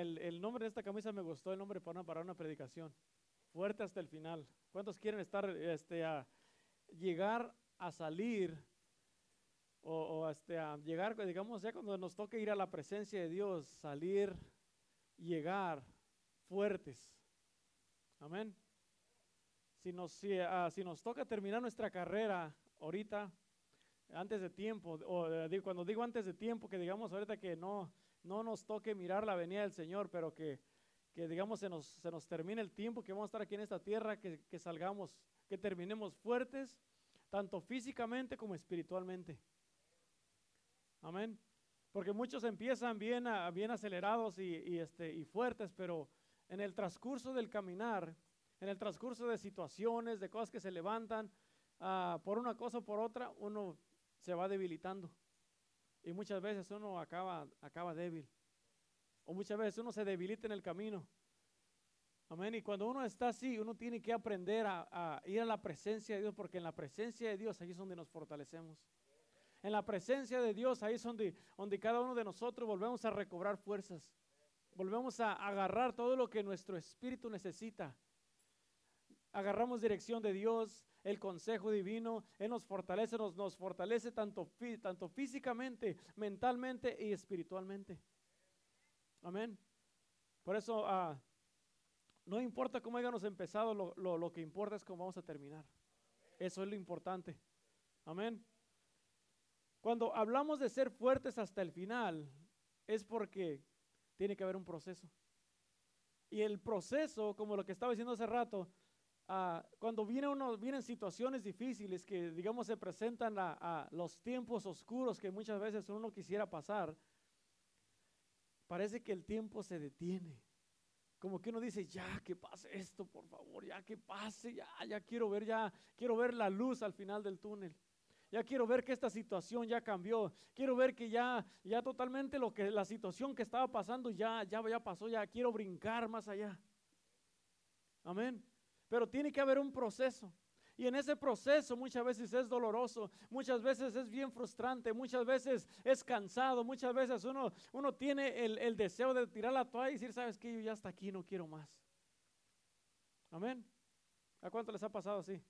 el, el nombre de esta camisa me gustó, el nombre para una, para una predicación. Fuerte hasta el final. ¿Cuántos quieren estar, este, a llegar a salir o, este, a llegar, digamos, ya cuando nos toque ir a la presencia de Dios, salir, llegar fuertes? Amén. Si nos, si, ah, si nos toca terminar nuestra carrera ahorita, antes de tiempo, o eh, cuando digo antes de tiempo, que digamos ahorita que no, no nos toque mirar la venida del Señor, pero que, que digamos se nos, se nos termine el tiempo que vamos a estar aquí en esta tierra, que, que salgamos, que terminemos fuertes, tanto físicamente como espiritualmente. Amén. Porque muchos empiezan bien, bien acelerados y, y, este, y fuertes, pero en el transcurso del caminar, en el transcurso de situaciones, de cosas que se levantan, ah, por una cosa o por otra, uno se va debilitando. Y muchas veces uno acaba, acaba débil. O muchas veces uno se debilita en el camino. Amén. Y cuando uno está así, uno tiene que aprender a, ir a la presencia de Dios, porque en la presencia de Dios ahí es donde nos fortalecemos. En la presencia de Dios ahí es donde, donde cada uno de nosotros volvemos a recobrar fuerzas. Volvemos a agarrar todo lo que nuestro espíritu necesita. Agarramos dirección de Dios, el consejo divino, Él nos fortalece, nos, nos fortalece tanto, tanto físicamente, mentalmente y espiritualmente. Amén. Por eso, ah, no importa cómo hayamos empezado, lo, lo- lo que importa es cómo vamos a terminar. Eso es lo importante. Amén. Cuando hablamos de ser fuertes hasta el final, es porque tiene que haber un proceso. Y el proceso, como lo que estaba diciendo hace rato, ah, cuando viene uno, vienen situaciones difíciles que, digamos, se presentan a, a los tiempos oscuros que muchas veces uno quisiera pasar, parece que el tiempo se detiene. Como que uno dice, ya que pase esto, por favor, ya que pase, ya, ya quiero ver, ya quiero ver la luz al final del túnel. Ya quiero ver que esta situación ya cambió. Quiero ver que ya, ya totalmente lo que la situación que estaba pasando ya, ya, ya pasó. Ya quiero brincar más allá. Amén. Pero tiene que haber un proceso. Y en ese proceso muchas veces es doloroso, muchas veces es bien frustrante, muchas veces es cansado, muchas veces uno, uno tiene el, el deseo de tirar la toalla y decir, sabes que yo ya hasta aquí no quiero más. Amén. ¿A cuánto les ha pasado así?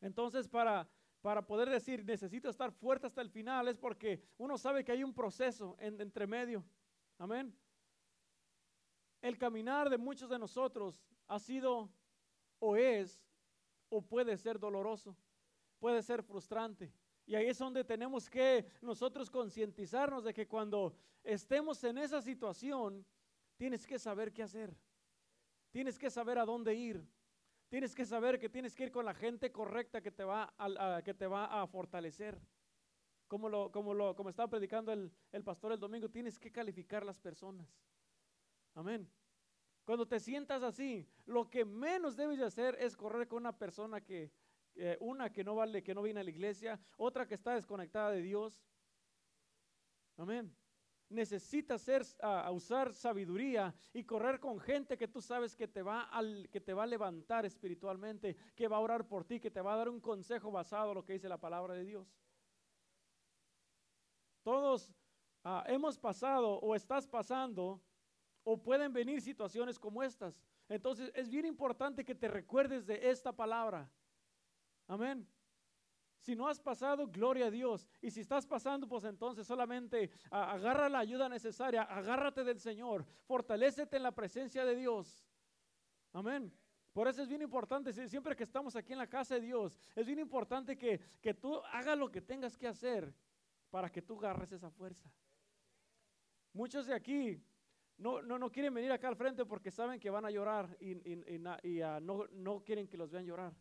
Entonces, para, para poder decir, necesito estar fuerte hasta el final, es porque uno sabe que hay un proceso en, entre medio. Amén. El caminar de muchos de nosotros ha sido o es o puede ser doloroso, puede ser frustrante. Y ahí es donde tenemos que nosotros concientizarnos de que cuando estemos en esa situación, tienes que saber qué hacer. Tienes que saber a dónde ir. Tienes que saber que tienes que ir con la gente correcta que te va a, que te va a fortalecer. Como, lo, como, lo, como estaba predicando el, el pastor el domingo, tienes que calificar las personas. Amén. Cuando te sientas así, lo que menos debes de hacer es correr con una persona que, eh, una que no vale, que no viene a la iglesia, otra que está desconectada de Dios. Amén. Necesitas a, usar sabiduría y correr con gente que tú sabes que te, va que te va a levantar espiritualmente, que va a orar por ti, que te va a dar un consejo basado en lo que dice la palabra de Dios. Todos ah, hemos pasado o estás pasando o pueden venir situaciones como estas. Entonces es bien importante que te recuerdes de esta palabra. Amén. Si no has pasado, gloria a Dios. Y si estás pasando, pues entonces solamente agarra la ayuda necesaria, agárrate del Señor, fortalécete en la presencia de Dios. Amén. Por eso es bien importante, si- siempre que estamos aquí en la casa de Dios, es bien importante que, que tú hagas lo que tengas que hacer para que tú agarres esa fuerza. Muchos de aquí no, no, no quieren venir acá al frente porque saben que van a llorar y, ah, no, no quieren que los vean llorar.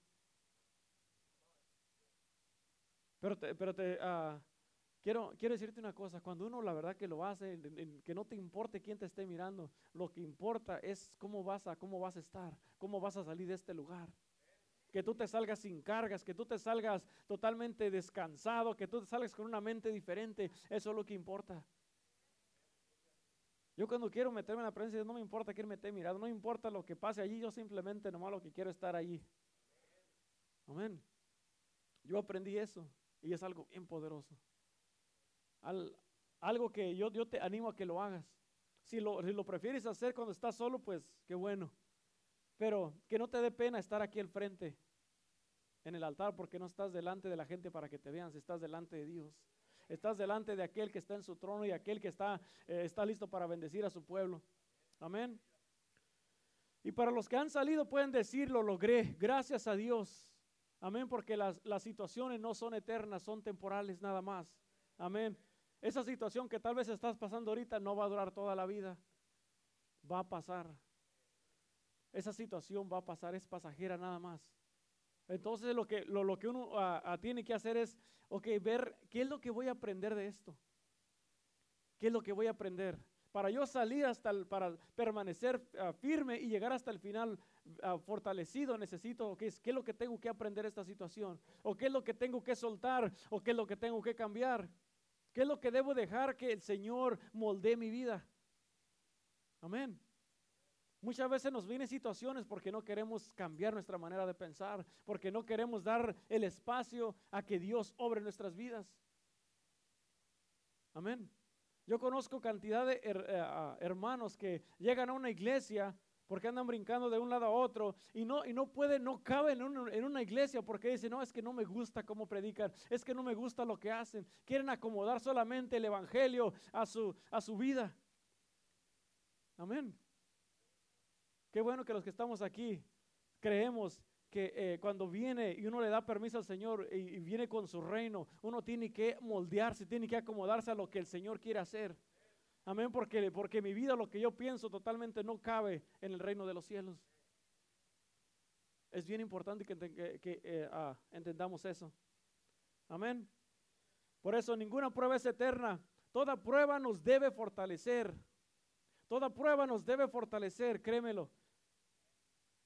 Pero, te, pero te, ah, quiero, quiero decirte una cosa, cuando uno la verdad que lo hace, que no te importe quién te esté mirando, lo que importa es cómo vas a, cómo vas a estar, cómo vas a salir de este lugar. Que tú te salgas sin cargas, que tú te salgas totalmente descansado, que tú te salgas con una mente diferente, eso es lo que importa. Yo cuando quiero meterme en la presencia, no me importa quién me esté mirando, no importa lo que pase allí, yo simplemente nomás lo que quiero es estar allí. Amén. Yo aprendí eso y es algo bien poderoso. Al, algo que yo, yo te animo a que lo hagas. Si lo, si lo prefieres hacer cuando estás solo, pues qué bueno. Pero que no te dé pena estar aquí al frente en el altar porque no estás delante de la gente para que te vean, si estás delante de Dios. Estás delante de aquel que está en su trono y aquel que está, eh, está listo para bendecir a su pueblo. Amén. Y para los que han salido pueden decir, lo logré, gracias a Dios. Amén, porque las, las situaciones no son eternas, son temporales nada más. Amén. Esa situación que tal vez estás pasando ahorita no va a durar toda la vida. Va a pasar. Esa situación va a pasar, es pasajera nada más. Entonces lo que, lo, que uno ah, ah, tiene que hacer es, ok, ver qué es lo que voy a aprender de esto. ¿Qué es lo que voy a aprender? Para yo salir hasta el, para permanecer ah, firme y llegar hasta el final fortalecido, necesito, ¿qué es, ¿qué es lo que tengo que aprender de esta situación? ¿O qué es lo que tengo que soltar? ¿O qué es lo que tengo que cambiar? ¿Qué es lo que debo dejar que el Señor moldee mi vida? Amén. Muchas veces nos vienen situaciones porque no queremos cambiar nuestra manera de pensar, porque no queremos dar el espacio a que Dios obre nuestras vidas. Amén. Yo conozco cantidad de eh, hermanos que llegan a una iglesia porque andan brincando de un lado a otro y no, y no pueden, no caben en, una iglesia porque dicen, no, es que no me gusta cómo predican, es que no me gusta lo que hacen, quieren acomodar solamente el evangelio a su, a su vida. Amén. Qué bueno que los que estamos aquí creemos que eh, cuando viene y uno le da permiso al Señor y, viene con su reino, uno tiene que moldearse, tiene que acomodarse a lo que el Señor quiere hacer. Amén, porque, porque mi vida, lo que yo pienso totalmente no cabe en el reino de los cielos. Es bien importante que, que, eh, ah, entendamos eso. Amén. Por eso ninguna prueba es eterna. Toda prueba nos debe fortalecer. Toda prueba nos debe fortalecer, créemelo.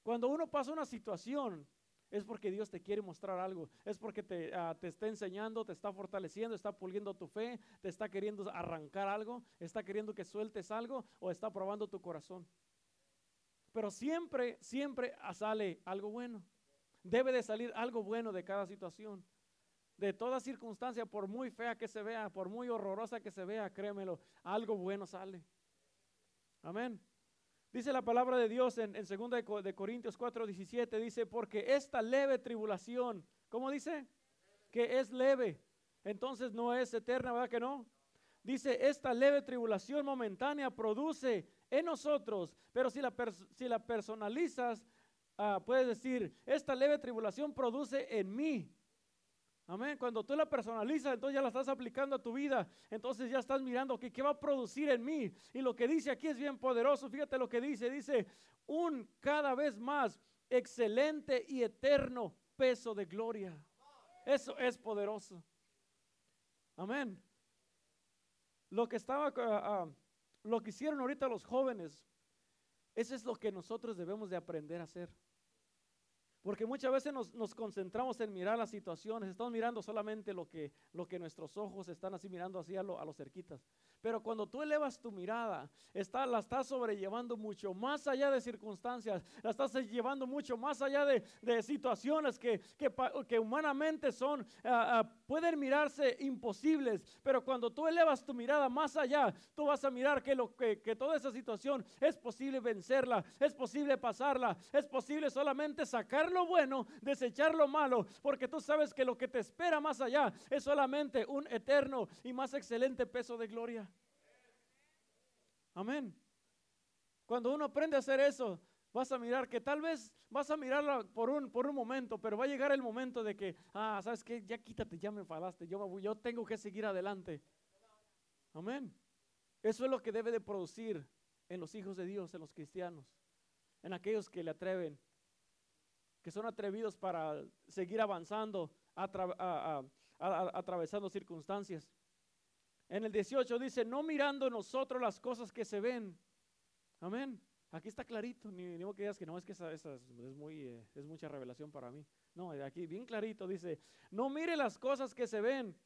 Cuando uno pasa una situación es porque Dios te quiere mostrar algo, es porque te, ah, te, está enseñando, te está fortaleciendo, está puliendo tu fe, te está queriendo arrancar algo, está queriendo que sueltes algo o está probando tu corazón. Pero siempre, siempre sale algo bueno. Debe de salir algo bueno de cada situación. De toda circunstancia, por muy fea que se vea, por muy horrorosa que se vea, créemelo, algo bueno sale. Amén. Dice la palabra de Dios en, en 2 de, Corintios 4, 17, dice, porque esta leve tribulación, ¿cómo dice? Que es leve. Entonces no es eterna, ¿verdad que no? Dice, esta leve tribulación momentánea produce en nosotros, pero si la, si la personalizas, ah, puedes decir, esta leve tribulación produce en mí Amén. Cuando tú la personalizas, entonces ya la estás aplicando a tu vida. Entonces ya estás mirando que qué va a producir en mí. Y lo que dice aquí es bien poderoso. Fíjate lo que dice. Dice, un cada vez más excelente y eterno peso de gloria. Eso es poderoso. Amén. Lo que estaba, ah, ah, lo que hicieron ahorita los jóvenes, eso es lo que nosotros debemos de aprender a hacer. Porque muchas veces nos, concentramos en mirar las situaciones, estamos mirando solamente lo que, lo que nuestros ojos están así mirando así a, los cerquitas. Pero cuando tú elevas tu mirada, está, la estás sobrellevando mucho más allá de circunstancias, la estás llevando mucho más allá de, situaciones que, que, humanamente son, ah, ah, pueden mirarse imposibles. Pero cuando tú elevas tu mirada más allá, tú vas a mirar que, lo, que, que toda esa situación es posible vencerla, es posible pasarla, es posible solamente sacarla lo bueno, desechar lo malo, porque tú sabes que lo que te espera más allá es solamente un eterno y más excelente peso de gloria. Amén. Cuando uno aprende a hacer eso, vas a mirar que tal vez vas a mirarla por un, por un momento, pero va a llegar el momento de que, ah, sabes que ya quítate, ya me enfadaste, yo, yo tengo que seguir adelante. Amén. Eso es lo que debe de producir en los hijos de Dios, en los cristianos, en aquellos que le atreven que son atrevidos para seguir avanzando, atravesando circunstancias. En el 18 dice, no mirando nosotros las cosas que se ven. Amén. Aquí está clarito, ni, ni que digas que no, es que esa, es, muy, eh, es mucha revelación para mí. No, aquí bien clarito dice, no mire las cosas que se ven,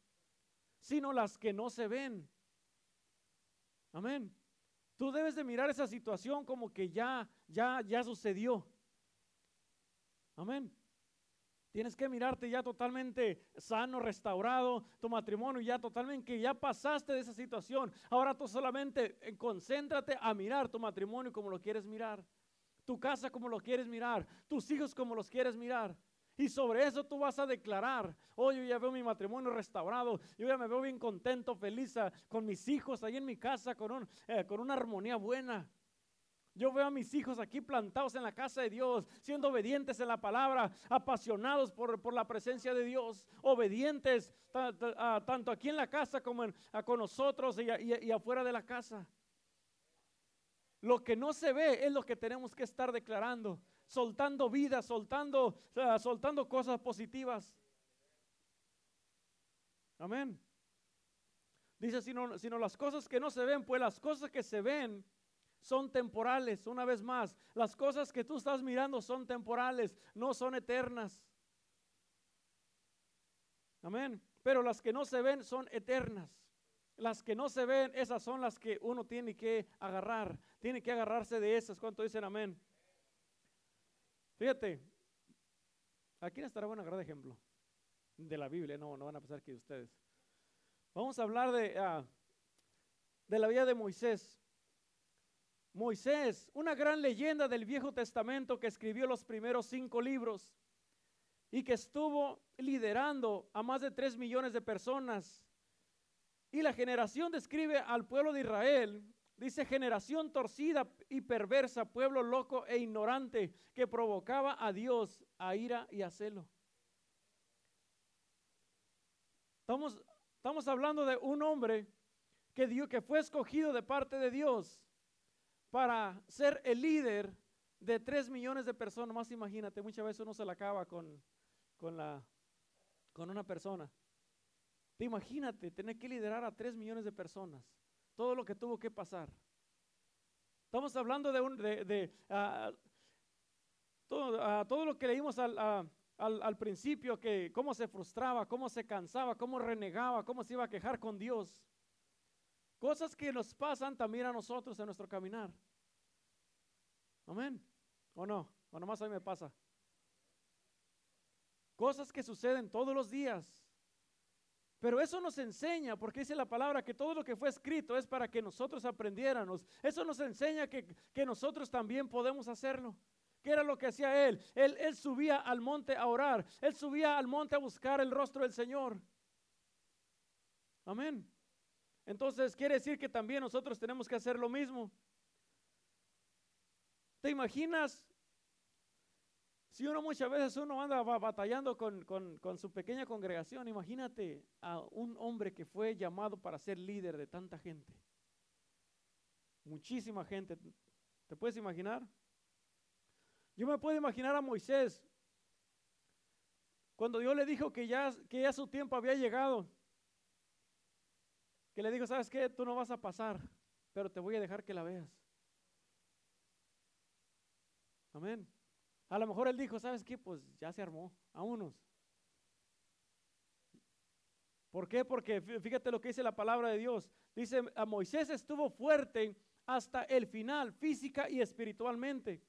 sino las que no se ven. Amén. Tú debes de mirar esa situación como que ya, ya, ya sucedió. Amén. Tienes que mirarte ya totalmente sano, restaurado, tu matrimonio ya totalmente, que ya pasaste de esa situación. Ahora tú solamente eh, concéntrate a mirar tu matrimonio como lo quieres mirar, tu casa como lo quieres mirar, tus hijos como los quieres mirar. Y sobre eso tú vas a declarar, oh, yo ya veo mi matrimonio restaurado, yo ya me veo bien contento, feliz ah, con mis hijos ahí en mi casa, con, eh, con una armonía buena. Yo veo a mis hijos aquí plantados en la casa de Dios, siendo obedientes en la palabra, apasionados por, la presencia de Dios, obedientes tanto aquí en la casa como con nosotros y, afuera de la casa. Lo que no se ve es lo que tenemos que estar declarando, soltando vida, soltando, soltando cosas positivas. Amén. Dice, sino, sino las cosas que no se ven, pues las cosas que se ven son temporales. Una vez más, las cosas que tú estás mirando son temporales, no son eternas. Amén. Pero las que no se ven son eternas. Las que no se ven, esas son las que uno tiene que agarrar. Tiene que agarrarse de esas. ¿Cuánto dicen amén? Fíjate, aquí estará bueno agarrar ejemplo de la Biblia. No, no van a pensar que ustedes. Vamos a hablar de, ah, de la vida de Moisés. Moisés, una gran leyenda del Viejo Testamento que escribió los primeros cinco libros y que estuvo liderando a más de tres millones de personas. Y la generación describe al pueblo de Israel, dice generación torcida y perversa, pueblo loco e ignorante que provocaba a Dios a ira y a celo. Estamos, hablando de un hombre que, dio, que fue escogido de parte de Dios para ser el líder de tres millones de personas. Más imagínate, muchas veces uno se la acaba con, con, la, con una persona. Te imagínate tener que liderar a tres millones de personas. Todo lo que tuvo que pasar. Estamos hablando de, un, de, ah, todo, ah, todo, lo que leímos al, ah, al, al, principio, que cómo se frustraba, cómo se cansaba, cómo renegaba, cómo se iba a quejar con Dios. Cosas que nos pasan también a nosotros en nuestro caminar. Amén. ¿O no? ¿O nomás a mí me pasa? Cosas que suceden todos los días. Pero eso nos enseña, porque dice la palabra, que todo lo que fue escrito es para que nosotros aprendiéramos. Eso nos enseña que, que nosotros también podemos hacerlo. ¿Qué era lo que hacía él? él? Él subía al monte a orar. Él subía al monte a buscar el rostro del Señor. Amén. Entonces quiere decir que también nosotros tenemos que hacer lo mismo. ¿Te imaginas? Si uno muchas veces uno anda batallando con, con, su pequeña congregación, imagínate a un hombre que fue llamado para ser líder de tanta gente. Muchísima gente. ¿Te puedes imaginar? Yo me puedo imaginar a Moisés cuando Dios le dijo que ya, que ya su tiempo había llegado que le digo, ¿sabes qué? Tú no vas a pasar, pero te voy a dejar que la veas. Amén. A lo mejor él dijo, ¿sabes qué? Pues ya se armó, a unos. ¿Por qué? Porque fíjate lo que dice la palabra de Dios. Dice, a Moisés estuvo fuerte hasta el final, física y espiritualmente.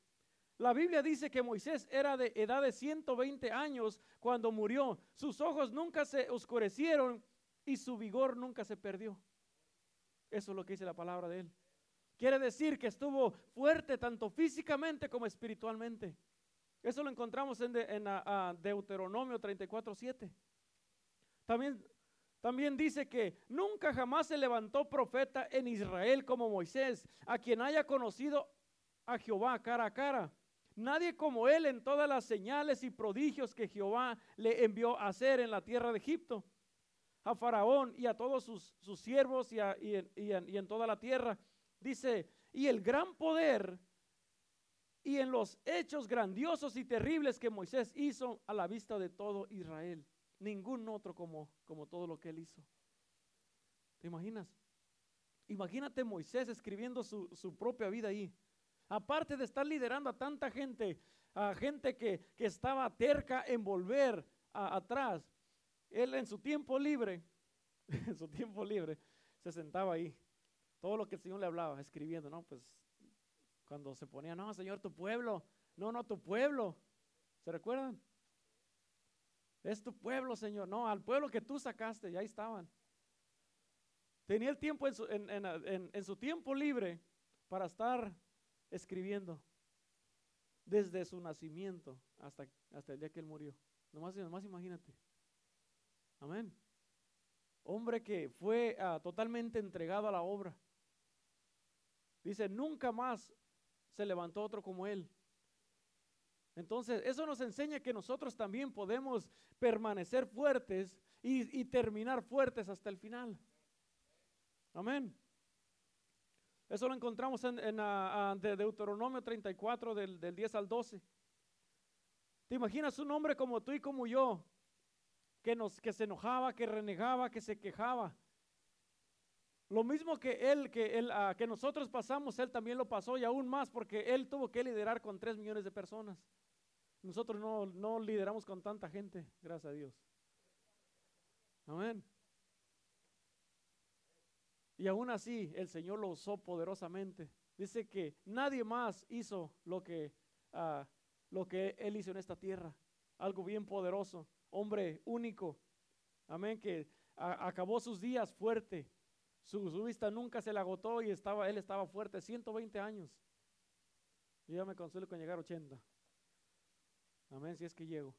La Biblia dice que Moisés era de edad de 120 años cuando murió. Sus ojos nunca se oscurecieron y su vigor nunca se perdió. Eso es lo que dice la palabra de él. Quiere decir que estuvo fuerte tanto físicamente como espiritualmente. Eso lo encontramos en, Deuteronomio 34, 7. También, también dice que nunca jamás se levantó profeta en Israel como Moisés, a quien haya conocido a Jehová cara a cara. Nadie como él en todas las señales y prodigios que Jehová le envió a hacer en la tierra de Egipto a Faraón y a todos sus, siervos y, en, toda la tierra. Dice, y el gran poder y en los hechos grandiosos y terribles que Moisés hizo a la vista de todo Israel. Ningún otro como, como todo lo que él hizo. ¿Te imaginas? Imagínate Moisés escribiendo su, propia vida ahí. Aparte de estar liderando a tanta gente, a gente que, estaba terca en volver atrás, él en su tiempo libre, en su tiempo libre, se sentaba ahí. Todo lo que el Señor le hablaba, escribiendo, ¿no? Pues cuando se ponía, no, Señor, tu pueblo, no, no, tu pueblo. ¿Se recuerdan? Es tu pueblo, Señor. No, al pueblo que tú sacaste, ya estaban. Tenía el tiempo en su, tiempo libre para estar escribiendo desde su nacimiento hasta, hasta el día que él murió. Nomás, nomás imagínate. Amén. Hombre que fue ah, totalmente entregado a la obra. Dice, nunca más se levantó otro como él. Entonces, eso nos enseña que nosotros también podemos permanecer fuertes y, terminar fuertes hasta el final. Amén. Eso lo encontramos en, ah, ah, Deuteronomio 34, del, del 10 al 12. ¿Te imaginas un hombre como tú y como yo, que, nos, que se enojaba, que renegaba, que se quejaba? Lo mismo que él, que, él, ah, que nosotros pasamos, él también lo pasó y aún más porque él tuvo que liderar con tres millones de personas. Nosotros no, no lideramos con tanta gente, gracias a Dios. Amén. Y aún así el Señor lo usó poderosamente. Dice que nadie más hizo lo que uh, lo que Él hizo en esta tierra. Algo bien poderoso. Hombre único. Amén. Que acabó sus días fuerte. Su, vista nunca se le agotó y estaba, él estaba fuerte. 120 años. Yo ya me consuelo con llegar a 80. Amén. Si es que llego.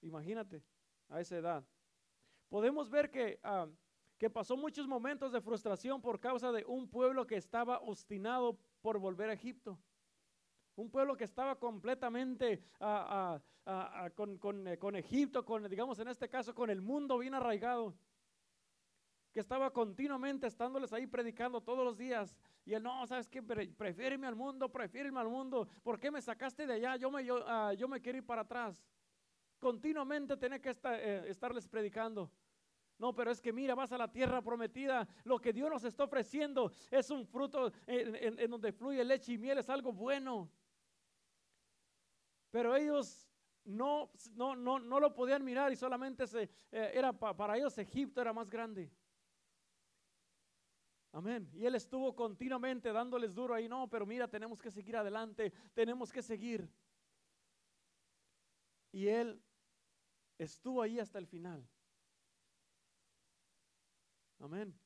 Imagínate a esa edad. Podemos ver que, ah, que pasó muchos momentos de frustración por causa de un pueblo que estaba obstinado por volver a Egipto. Un pueblo que estaba completamente ah, ah, ah, eh, con, Egipto, con, digamos en este caso, con el mundo bien arraigado. Que estaba continuamente estándoles ahí predicando todos los días. Y él, no, ¿sabes qué? Prefiéreme al mundo, prefiéreme al mundo. ¿Por qué me sacaste de allá? Yo me, yo, yo me quiero ir para atrás. Continuamente tenía que eh, estarles predicando. No, pero es que mira, vas a la tierra prometida. Lo que Dios nos está ofreciendo es un fruto en donde fluye leche y miel, es algo bueno. Pero ellos no, no, no, no lo podían mirar y solamente se, eh, era para ellos Egipto era más grande. Amén. Y él estuvo continuamente dándoles duro ahí, no, pero mira, tenemos que seguir adelante, tenemos que seguir. Y él estuvo ahí hasta el final. Amén.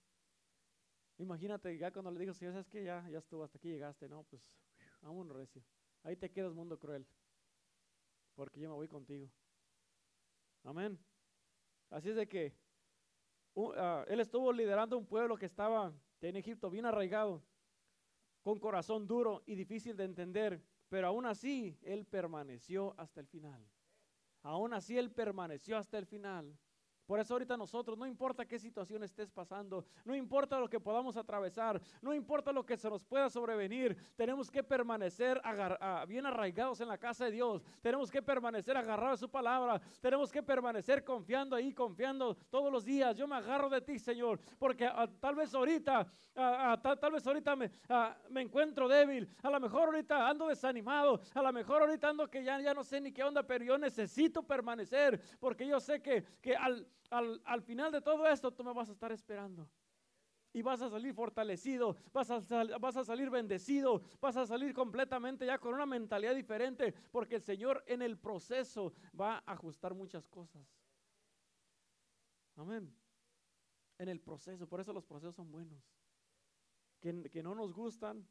Imagínate, ya cuando le digo, si sabes que ya, ya estuvo, hasta aquí llegaste, no, pues, aún recio. Ahí te quedas, mundo cruel porque yo me voy contigo. Amén. Así es de que ah, él estuvo liderando un pueblo que estaba en Egipto bien arraigado, con corazón duro y difícil de entender, pero aún así él permaneció hasta el final. Aún así él permaneció hasta el final. Por eso ahorita nosotros, no importa qué situación estés pasando, no importa lo que podamos atravesar, no importa lo que se nos pueda sobrevenir, tenemos que permanecer bien arraigados en la casa de Dios, tenemos que permanecer agarrados a su palabra, tenemos que permanecer confiando ahí, confiando todos los días. Yo me agarro de ti, Señor, porque ah, tal vez ahorita, ah, ah, tal, vez ahorita me, me, encuentro débil, a lo mejor ahorita ando desanimado, a lo mejor ahorita ando que ya, ya no sé ni qué onda, pero yo necesito permanecer, porque yo sé que, que al al, final de todo esto tú me vas a estar esperando. Y vas a salir fortalecido, vas a, vas a salir bendecido, vas a salir completamente ya con una mentalidad diferente, porque el Señor en el proceso va a ajustar muchas cosas. Amén. En el proceso, por eso los procesos son buenos. Que, que no nos gustan,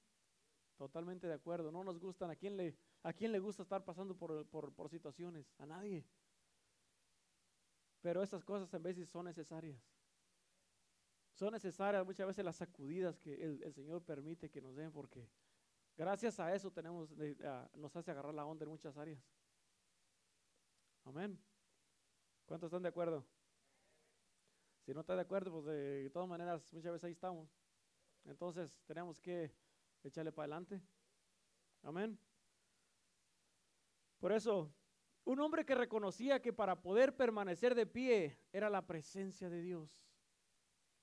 totalmente de acuerdo, no nos gustan. ¿A quién le, a quién le gusta estar pasando por, por, por situaciones? A nadie. Pero esas cosas en veces son necesarias. Son necesarias muchas veces las sacudidas que el, Señor permite que nos den porque gracias a eso tenemos, nos hace agarrar la onda en muchas áreas. Amén. ¿Cuántos están de acuerdo? Si no está de acuerdo, pues de todas maneras muchas veces ahí estamos. Entonces tenemos que echarle para adelante. Amén. Por eso un hombre que reconocía que para poder permanecer de pie era la presencia de Dios.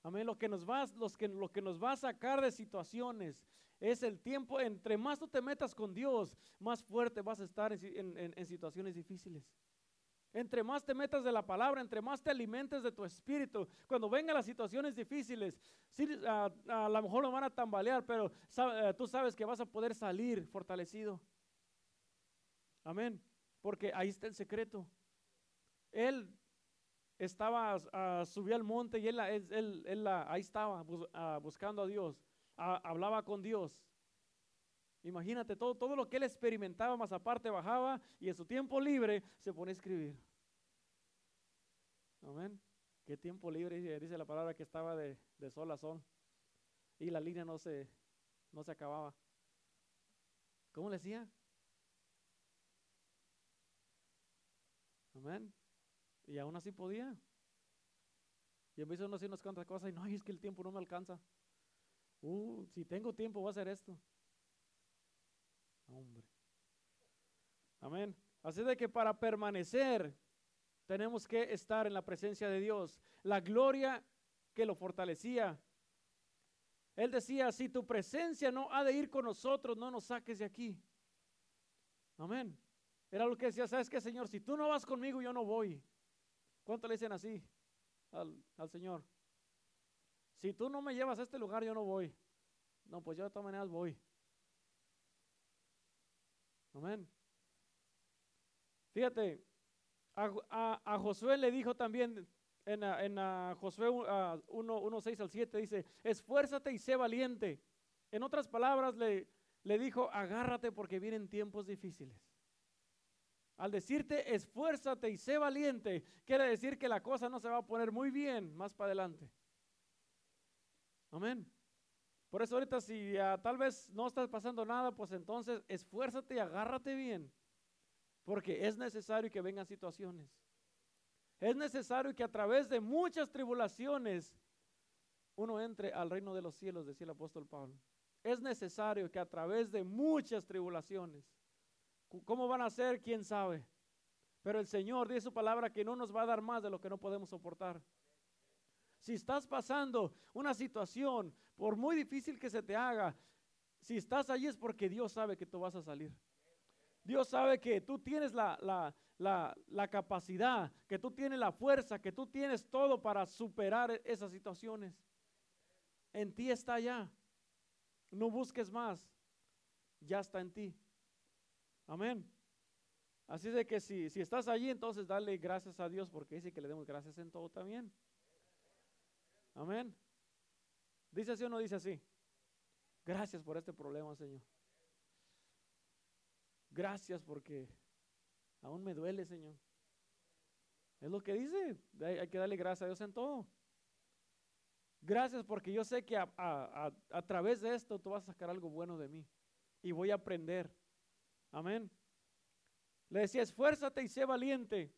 Amén. Lo que nos va, lo que nos va a sacar de situaciones es el tiempo. Entre más tú te metas con Dios, más fuerte vas a estar en, situaciones difíciles. Entre más te metas de la palabra, entre más te alimentes de tu espíritu, cuando vengan las situaciones difíciles, sí, a, lo mejor lo van a tambalear, pero eh, tú sabes que vas a poder salir fortalecido. Amén porque ahí está el secreto. él estaba, uh, subía al monte y él, él, él, ahí estaba buscando a Dios, hablaba con Dios. Imagínate todo, todo lo que él experimentaba, más aparte bajaba y en su tiempo libre se pone a escribir. Amén. Qué tiempo libre, dice la palabra que estaba de, de sol a sol. Y la línea no se, no se acababa. ¿Cómo le decía? Amén. Y aún así podía. Y empezó a hacer unas cuantas cosas y no, es que el tiempo no me alcanza. Uh, si tengo tiempo voy a hacer esto. Hombre. Amén. Así de que para permanecer tenemos que estar en la presencia de Dios. La gloria que lo fortalecía. Él decía, si tu presencia no ha de ir con nosotros, no nos saques de aquí. Amén. Era lo que decía, ¿sabes qué, Señor? Si tú no vas conmigo, yo no voy. ¿Cuánto le dicen así al, al Señor? Si tú no me llevas a este lugar, yo no voy. No, pues yo de todas maneras voy. Amén. Fíjate, a, Josué le dijo también en, en Josué 1, 6 al 7, dice, esfuérzate y sé valiente. En otras palabras, le, le dijo, agárrate porque vienen tiempos difíciles. Al decirte esfuérzate y sé valiente, quiere decir que la cosa no se va a poner muy bien más para adelante. Amén. Por eso ahorita si tal vez no estás pasando nada, pues entonces esfuérzate y agárrate bien. Porque es necesario que vengan situaciones. Es necesario que a través de muchas tribulaciones uno entre al reino de los cielos, decía el apóstol Pablo. Es necesario que a través de muchas tribulaciones, ¿cómo van a ser? ¿Quién sabe? Pero el Señor dice su palabra que no nos va a dar más de lo que no podemos soportar. Si estás pasando una situación, por muy difícil que se te haga, si estás allí es porque Dios sabe que tú vas a salir. Dios sabe que tú tienes la, la, capacidad, que tú tienes la fuerza, que tú tienes todo para superar esas situaciones. En ti está ya. No busques más. Ya está en ti. Amén. Así de que si, si estás allí, entonces dale gracias a Dios porque dice que le demos gracias en todo también. Amén. ¿Dice así o no dice así? Gracias por este problema, Señor. Gracias porque aún me duele, Señor. Es lo que dice. Hay, que darle gracias a Dios en todo. Gracias porque yo sé que a, a, través de esto tú vas a sacar algo bueno de mí. Y voy a aprender. Amén. Le decía, esfuérzate y sé valiente.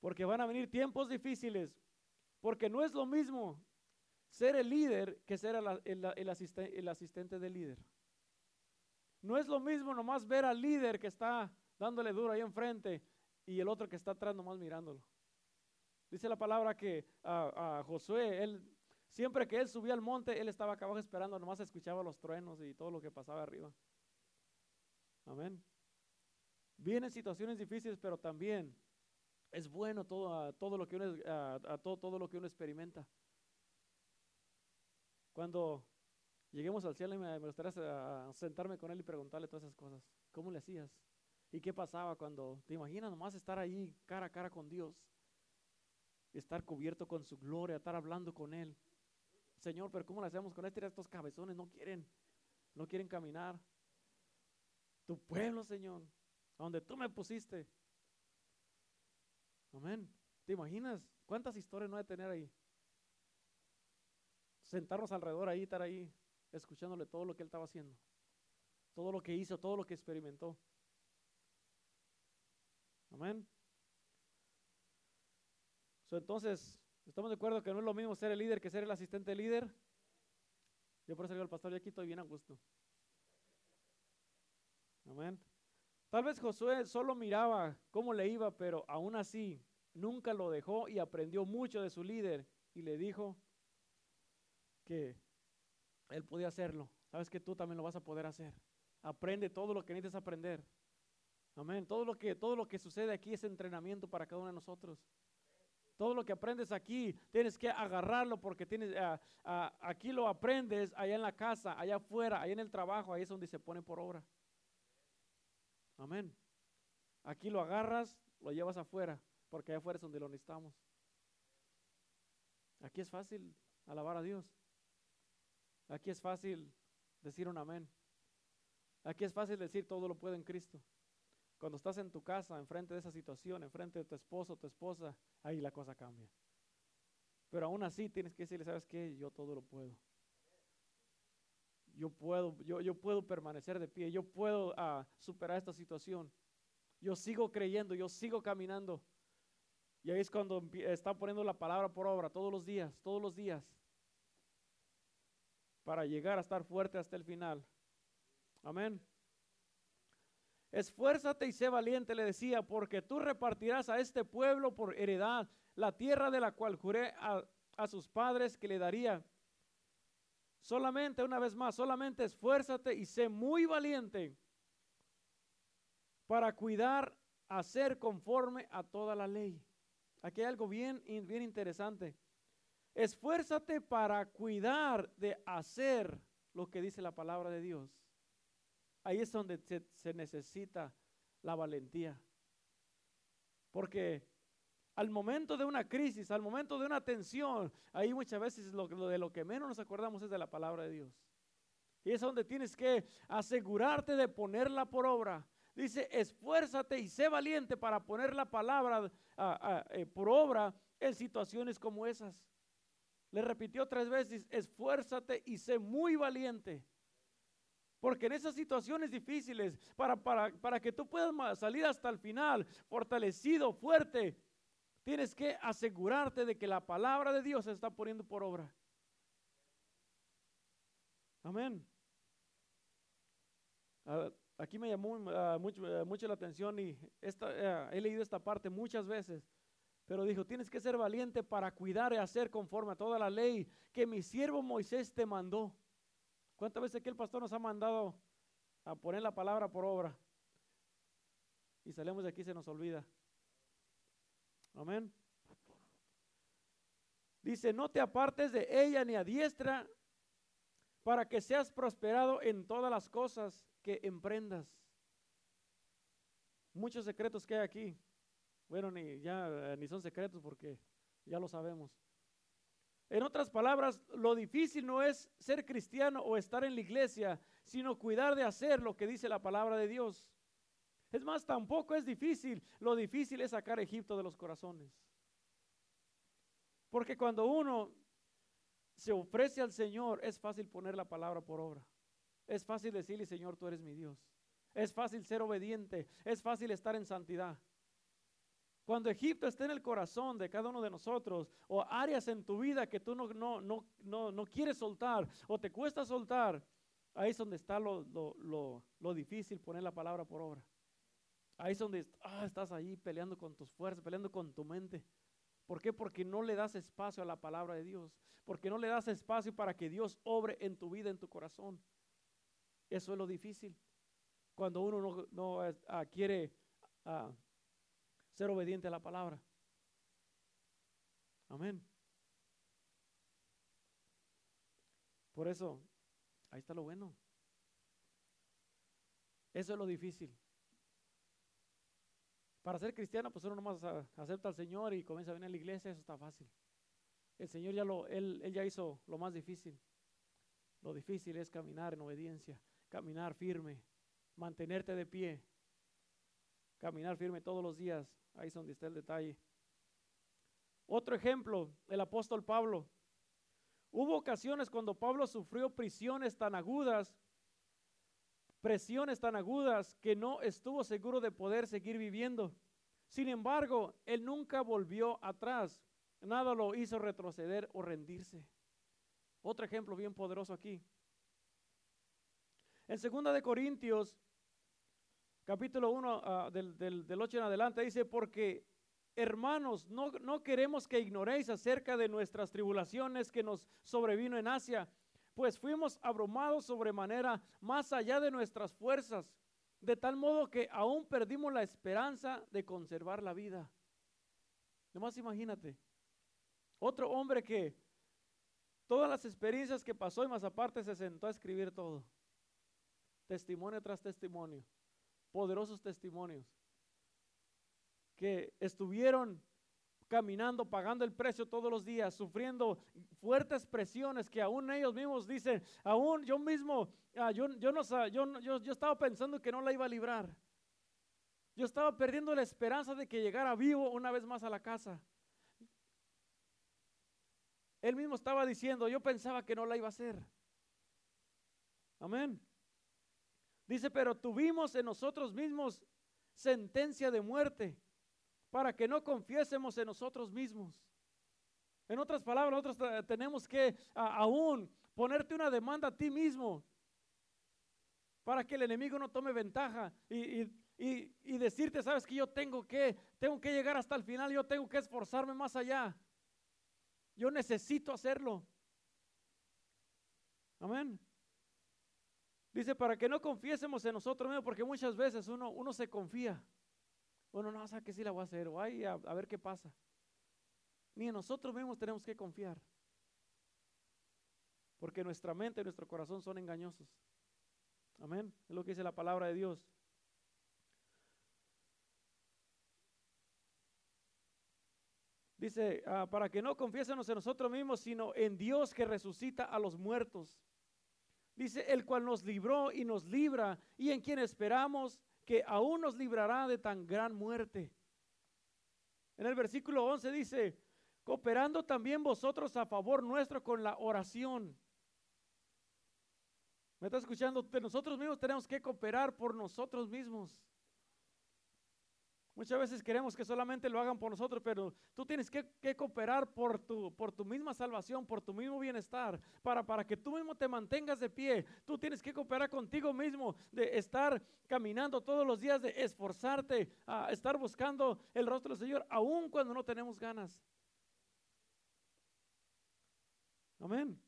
Porque van a venir tiempos difíciles. Porque no es lo mismo ser el líder que ser el, el asistente del líder. No es lo mismo nomás ver al líder que está dándole duro ahí enfrente y el otro que está atrás nomás mirándolo. Dice la palabra que a, Josué, él, siempre que él subía al monte, él estaba acá abajo esperando, nomás escuchaba los truenos y todo lo que pasaba arriba. Amén. Vienen situaciones difíciles, pero también es bueno todo, todo lo que uno, a, todo, todo lo que uno experimenta. Cuando lleguemos al cielo me, gustaría sentarme con él y preguntarle todas esas cosas. ¿Cómo le hacías? ¿Y qué pasaba cuando te imaginas nomás estar ahí cara a cara con Dios? Estar cubierto con su gloria, estar hablando con Él. Señor, pero ¿cómo le hacemos con este? Estos cabezones no quieren, no quieren caminar. Tu pueblo, Señor, donde tú me pusiste. Amén. ¿Te imaginas cuántas historias no hay de tener ahí? Sentarnos alrededor ahí, estar ahí, escuchándole todo lo que él estaba haciendo, todo lo que hizo, todo lo que experimentó. Amén. entonces, ¿estamos de acuerdo que no es lo mismo ser el líder que ser el asistente líder? Yo por eso digo al pastor, yo aquí estoy bien a gusto. Amén. Tal vez Josué solo miraba cómo le iba, pero aún así nunca lo dejó y aprendió mucho de su líder y le dijo que él podía hacerlo. Sabes que tú también lo vas a poder hacer. Aprende todo lo que necesitas aprender. Amén. Todo lo que, todo lo que sucede aquí es entrenamiento para cada uno de nosotros. Todo lo que aprendes aquí, tienes que agarrarlo porque tienes, ah, ah, aquí lo aprendes, allá en la casa, allá afuera, allá en el trabajo, ahí es donde se pone por obra. Amén. Aquí lo agarras, lo llevas afuera, porque allá afuera es donde lo necesitamos. Aquí es fácil alabar a Dios. Aquí es fácil decir un amén. Aquí es fácil decir todo lo puedo en Cristo. Cuando estás en tu casa, enfrente de esa situación, enfrente de tu esposo, tu esposa, ahí la cosa cambia. Pero aún así tienes que decirle, ¿sabes qué? Yo todo lo puedo. Yo puedo, yo, yo puedo permanecer de pie, yo puedo ah, superar esta situación. Yo sigo creyendo, yo sigo caminando. Y ahí es cuando está poniendo la palabra por obra todos los días, todos los días, para llegar a estar fuerte hasta el final. Amén. Esfuérzate y sé valiente, le decía, porque tú repartirás a este pueblo por heredad la tierra de la cual juré a, a sus padres que le daría. Solamente, una vez más, solamente esfuérzate y sé muy valiente para cuidar, hacer conforme a toda la ley. Aquí hay algo bien, bien interesante. Esfuérzate para cuidar de hacer lo que dice la palabra de Dios. Ahí es donde se, necesita la valentía. Porque al momento de una crisis, al momento de una tensión, ahí muchas veces de lo que menos nos acordamos es de la palabra de Dios. Y es donde tienes que asegurarte de ponerla por obra. Dice, esfuérzate y sé valiente para poner la palabra eh, por obra en situaciones como esas. Le repitió tres veces, esfuérzate y sé muy valiente. Porque en esas situaciones difíciles, para, para, para que tú puedas salir hasta el final, fortalecido, fuerte, tienes que asegurarte de que la palabra de Dios se está poniendo por obra. Amén. Aquí me llamó ah, mucho, ah, mucho, la atención y ah, he leído esta parte muchas veces, pero dijo, tienes que ser valiente para cuidar y hacer conforme a toda la ley que mi siervo Moisés te mandó. ¿Cuántas veces aquí el pastor nos ha mandado a poner la palabra por obra? Y salimos de aquí se nos olvida. Amén. Dice, no te apartes de ella ni a diestra para que seas prosperado en todas las cosas que emprendas. Muchos secretos que hay aquí. Bueno, ni ya eh, ni son secretos porque ya lo sabemos. En otras palabras, lo difícil no es ser cristiano o estar en la iglesia, sino cuidar de hacer lo que dice la palabra de Dios. Es más, tampoco es difícil. Lo difícil es sacar Egipto de los corazones. Porque cuando uno se ofrece al Señor, es fácil poner la palabra por obra. Es fácil decirle, Señor, tú eres mi Dios. Es fácil ser obediente. Es fácil estar en santidad. Cuando Egipto esté en el corazón de cada uno de nosotros, o áreas en tu vida que tú no, no, no, no, no quieres soltar, o te cuesta soltar, ahí es donde está lo, lo, lo, difícil poner la palabra por obra. Ahí es donde ah, estás ahí peleando con tus fuerzas, peleando con tu mente. ¿Por qué? Porque no le das espacio a la palabra de Dios. Porque no le das espacio para que Dios obre en tu vida, en tu corazón. Eso es lo difícil. Cuando uno no, no ah, quiere ah, ser obediente a la palabra. Amén. Por eso, ahí está lo bueno. Eso es lo difícil. Para ser cristiano, pues uno nomás acepta al Señor y comienza a venir a la iglesia, eso está fácil. El Señor ya lo, él, él ya hizo lo más difícil. Lo difícil es caminar en obediencia caminar firme, mantenerte de pie, caminar firme todos los días. Ahí es donde está el detalle. Otro ejemplo, el apóstol Pablo. Hubo ocasiones cuando Pablo sufrió prisiones tan agudas, presiones tan agudas, que no estuvo seguro de poder seguir viviendo. Sin embargo, él nunca volvió atrás. Nada lo hizo retroceder o rendirse. Otro ejemplo bien poderoso aquí. En segunda de Corintios, capítulo 1, ah, del, del, 8 en adelante, dice, porque hermanos, no, no queremos que ignoréis acerca de nuestras tribulaciones que nos sobrevino en Asia, pues fuimos abrumados sobremanera más allá de nuestras fuerzas, de tal modo que aún perdimos la esperanza de conservar la vida. Nomás imagínate, otro hombre que todas las experiencias que pasó y más aparte se sentó a escribir todo testimonio tras testimonio, poderosos testimonios, que estuvieron caminando, pagando el precio todos los días, sufriendo fuertes presiones que aún ellos mismos dicen, aún yo mismo, ah, yo, yo, no, yo, yo, yo estaba pensando que no la iba a librar. Yo estaba perdiendo la esperanza de que llegara vivo una vez más a la casa. Él mismo estaba diciendo, yo pensaba que no la iba a hacer. Amén. Dice, pero tuvimos en nosotros mismos sentencia de muerte para que no confiésemos en nosotros mismos. En otras palabras, nosotros tenemos que aún ponerte una demanda a ti mismo para que el enemigo no tome ventaja y, y decirte, sabes que yo tengo que, tengo que llegar hasta el final, yo tengo que esforzarme más allá. Yo necesito hacerlo. Amén. Dice, para que no confiésemos en nosotros mismos, porque muchas veces uno, uno se confía. Bueno, no, o que sí la voy a hacer, o a ver qué pasa. Ni en nosotros mismos tenemos que confiar. Porque nuestra mente y nuestro corazón son engañosos. Amén. Es lo que dice la palabra de Dios. Dice, ah, para que no confiésemos en nosotros mismos, sino en Dios que resucita a los muertos. Dice, el cual nos libró y nos libra, y en quien esperamos que aún nos librará de tan gran muerte. En el versículo 11 dice, cooperando también vosotros a favor nuestro con la oración. ¿Me está escuchando? Nosotros mismos tenemos que cooperar por nosotros mismos. Muchas veces queremos que solamente lo hagan por nosotros, pero tú tienes que, cooperar por tu, por tu misma salvación, por tu mismo bienestar, para, para que tú mismo te mantengas de pie. Tú tienes que cooperar contigo mismo, de estar caminando todos los días, de esforzarte, a estar buscando el rostro del Señor, aun cuando no tenemos ganas. Amén.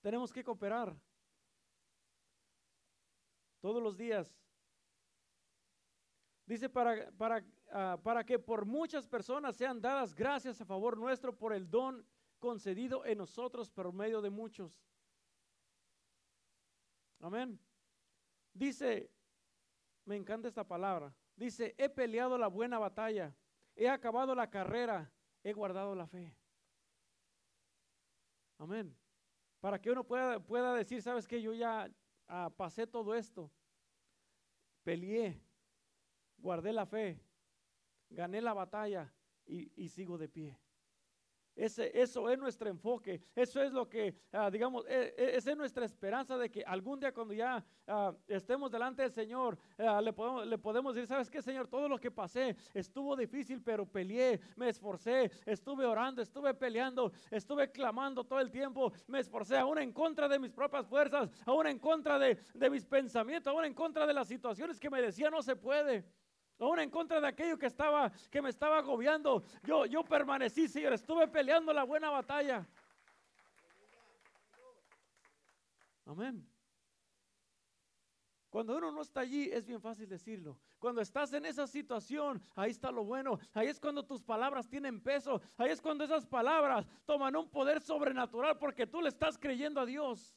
Tenemos que cooperar todos los días Dice, para, para, ah, para que por muchas personas sean dadas gracias a favor nuestro por el don concedido en nosotros por medio de muchos. Amén. Dice, me encanta esta palabra. Dice, he peleado la buena batalla, he acabado la carrera, he guardado la fe. Amén. Para que uno pueda, pueda decir, sabes que yo ya ah, pasé todo esto, peleé, guardé la fe, gané la batalla y, sigo de pie. Ese, eso es nuestro enfoque, eso es lo que, ah, digamos, e, e, esa es nuestra esperanza de que algún día cuando ya ah, estemos delante del Señor, ah, le, podemos, le podemos decir, ¿sabes qué, Señor? Todo lo que pasé estuvo difícil, pero peleé, me esforcé, estuve orando, estuve peleando, estuve clamando todo el tiempo, me esforcé aún en contra de mis propias fuerzas, aún en contra de, de mis pensamientos, aún en contra de las situaciones que me decía no se puede aún en contra de aquello que estaba, que me estaba agobiando. Yo, yo permanecí, Señor, estuve peleando la buena batalla. Amén. Cuando uno no está allí es bien fácil decirlo. Cuando estás en esa situación, ahí está lo bueno. Ahí es cuando tus palabras tienen peso. Ahí es cuando esas palabras toman un poder sobrenatural porque tú le estás creyendo a Dios.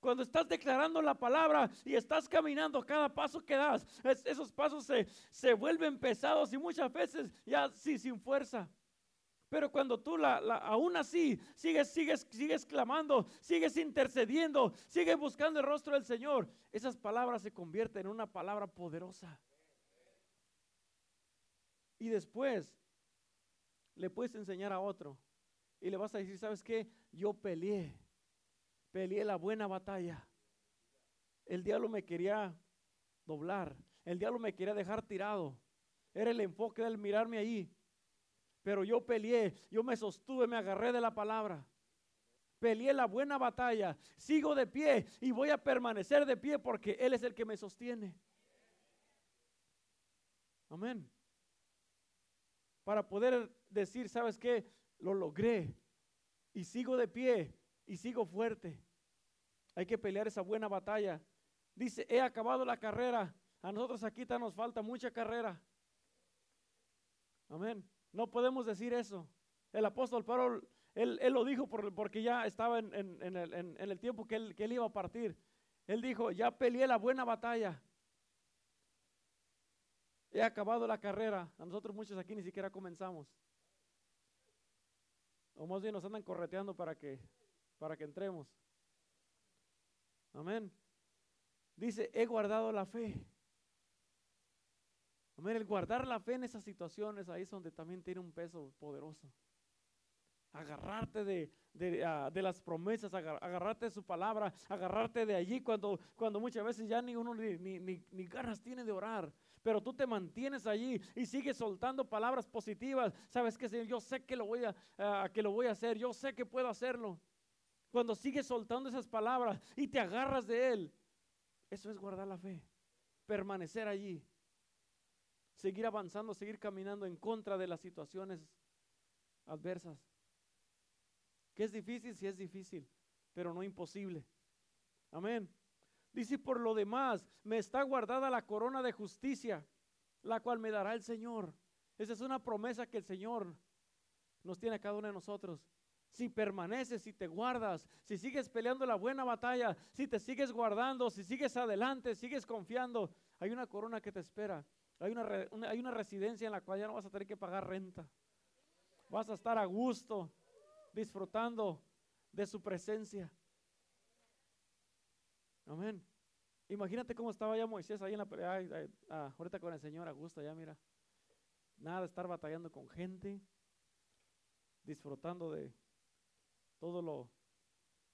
Cuando estás declarando la palabra y estás caminando cada paso que das, esos pasos se, vuelven pesados y muchas veces ya sin fuerza. Pero cuando tú la, aún así sigues, sigues, sigues clamando, sigues intercediendo, sigues buscando el rostro del Señor, esas palabras se convierten en una palabra poderosa. Y después le puedes enseñar a otro y le vas a decir, ¿sabes qué? Yo peleé peleé la buena batalla. El diablo me quería doblar. El diablo me quería dejar tirado. Era el enfoque del mirarme ahí. Pero yo peleé, yo me sostuve, me agarré de la palabra. Peleé la buena batalla. Sigo de pie y voy a permanecer de pie porque Él es el que me sostiene. Amén. Para poder decir, ¿sabes qué? Lo logré y sigo de pie y sigo fuerte. Hay que pelear esa buena batalla. Dice, he acabado la carrera. A nosotros aquí nos falta mucha carrera. Amén. No podemos decir eso. El apóstol Pablo, él, lo dijo porque ya estaba en, el, tiempo que él, que él iba a partir. Él dijo, ya peleé la buena batalla. he acabado la carrera. A nosotros muchos aquí ni siquiera comenzamos. O más bien nos andan correteando para que, para que entremos. Amén. Dice, he guardado la fe. Amén. El guardar la fe en esas situaciones, ahí es donde también tiene un peso poderoso. Agarrarte de, de, ah, las promesas, agarrarte de su palabra, agarrarte de allí cuando, cuando muchas veces ya ni uno ni, ni, ni, ganas tiene de orar. Pero tú te mantienes allí y sigues soltando palabras positivas. Sabes que Señor, yo sé que lo voy a, ah, que lo voy a hacer, yo sé que puedo hacerlo. Cuando sigues soltando esas palabras y te agarras de Él, eso es guardar la fe, permanecer allí, seguir avanzando, seguir caminando en contra de las situaciones adversas. Que es difícil, sí es difícil, pero no imposible. Amén. Dice, por lo demás, me está guardada la corona de justicia, la cual me dará el Señor. Esa es una promesa que el Señor nos tiene a cada uno de nosotros. Si permaneces, si te guardas, si sigues peleando la buena batalla, si te sigues guardando, si sigues adelante, sigues confiando, hay una corona que te espera. Hay una, hay una residencia en la cual ya no vas a tener que pagar renta. Vas a estar a gusto disfrutando de su presencia. Amén. Imagínate cómo estaba ya Moisés ahí en la ah, ahorita con el Señor a gusto, ya mira. Nada de estar batallando con gente, disfrutando de todos los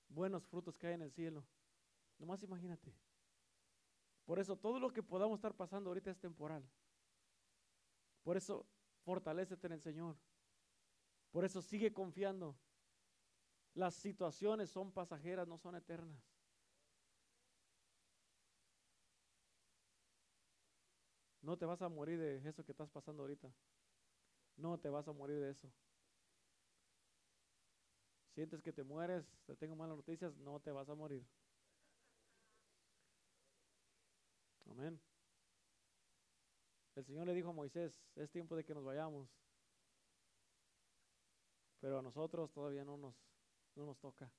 buenos frutos que hay en el cielo. Nomás imagínate. Por eso todo lo que podamos estar pasando ahorita es temporal. Por eso fortalecete en el Señor. Por eso sigue confiando. Las situaciones son pasajeras, no son eternas. No te vas a morir de eso que estás pasando ahorita. No te vas a morir de eso. Sientes que te mueres, te tengo malas noticias, no te vas a morir. Amén. El Señor le dijo a Moisés, es tiempo de que nos vayamos. Pero a nosotros todavía no nos no nos toca.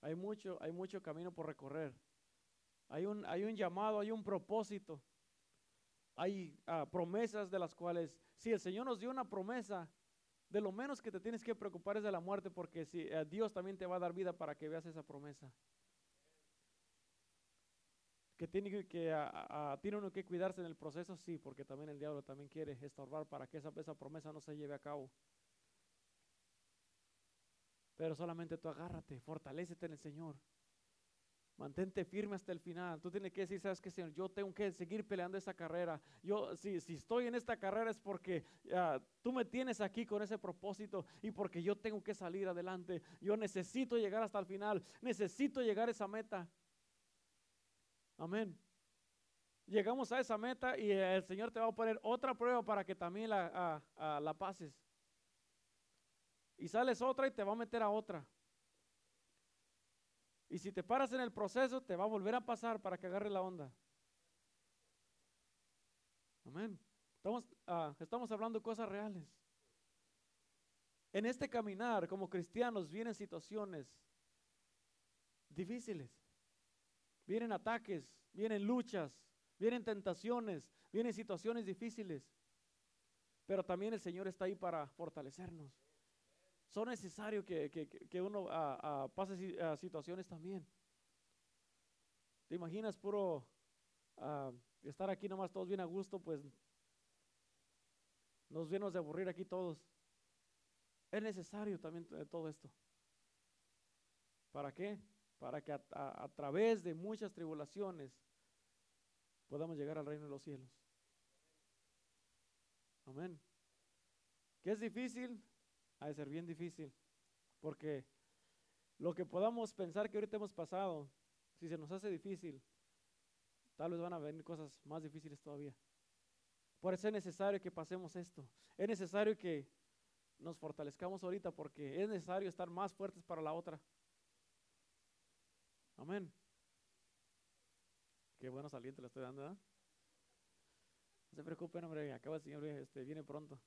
Hay mucho, hay mucho camino por recorrer. Hay un, hay un llamado, hay un propósito. Hay ah, promesas de las cuales, si el Señor nos dio una promesa, de lo menos que te tienes que preocupar es de la muerte, porque si eh, Dios también te va a dar vida para que veas esa promesa. Que tiene que tiene uno que cuidarse en el proceso, sí, porque también el diablo también quiere estorbar para que esa, esa promesa no se lleve a cabo. Pero solamente tú agárrate, fortalecete en el Señor. Mantente firme hasta el final. Tú tienes que decir, sabes que Señor, yo tengo que seguir peleando esta carrera. Yo, si, si estoy en esta carrera es porque tú me tienes aquí con ese propósito y porque yo tengo que salir adelante. Yo necesito llegar hasta el final. Necesito llegar a esa meta. Amén. Llegamos a esa meta y el Señor te va a poner otra prueba para que también la, la pases y sales otra y te va a meter a otra. Y si te paras en el proceso, te va a volver a pasar para que agarre la onda. Amén. Estamos, ah, estamos hablando cosas reales. En este caminar como cristianos vienen situaciones difíciles. Vienen ataques, vienen luchas, vienen tentaciones, vienen situaciones difíciles. Pero también el Señor está ahí para fortalecernos son necesarios que, uno pase a situaciones también. ¿Te imaginas puro estar aquí nomás todos bien a gusto? Pues nos vienes de aburrir aquí todos. Es necesario también todo esto. ¿Para qué? Para que a, a través de muchas tribulaciones podamos llegar al reino de los cielos. Amén. ¿Qué es difícil? Ha de ser bien difícil, porque lo que podamos pensar que ahorita hemos pasado, si se nos hace difícil, tal vez van a venir cosas más difíciles todavía. Por eso es necesario que pasemos esto. Es necesario que nos fortalezcamos ahorita porque es necesario estar más fuertes para la otra. Amén. Qué bueno saliente le estoy dando, ¿eh? No se preocupen, hombre, acaba el Señor, este, viene pronto.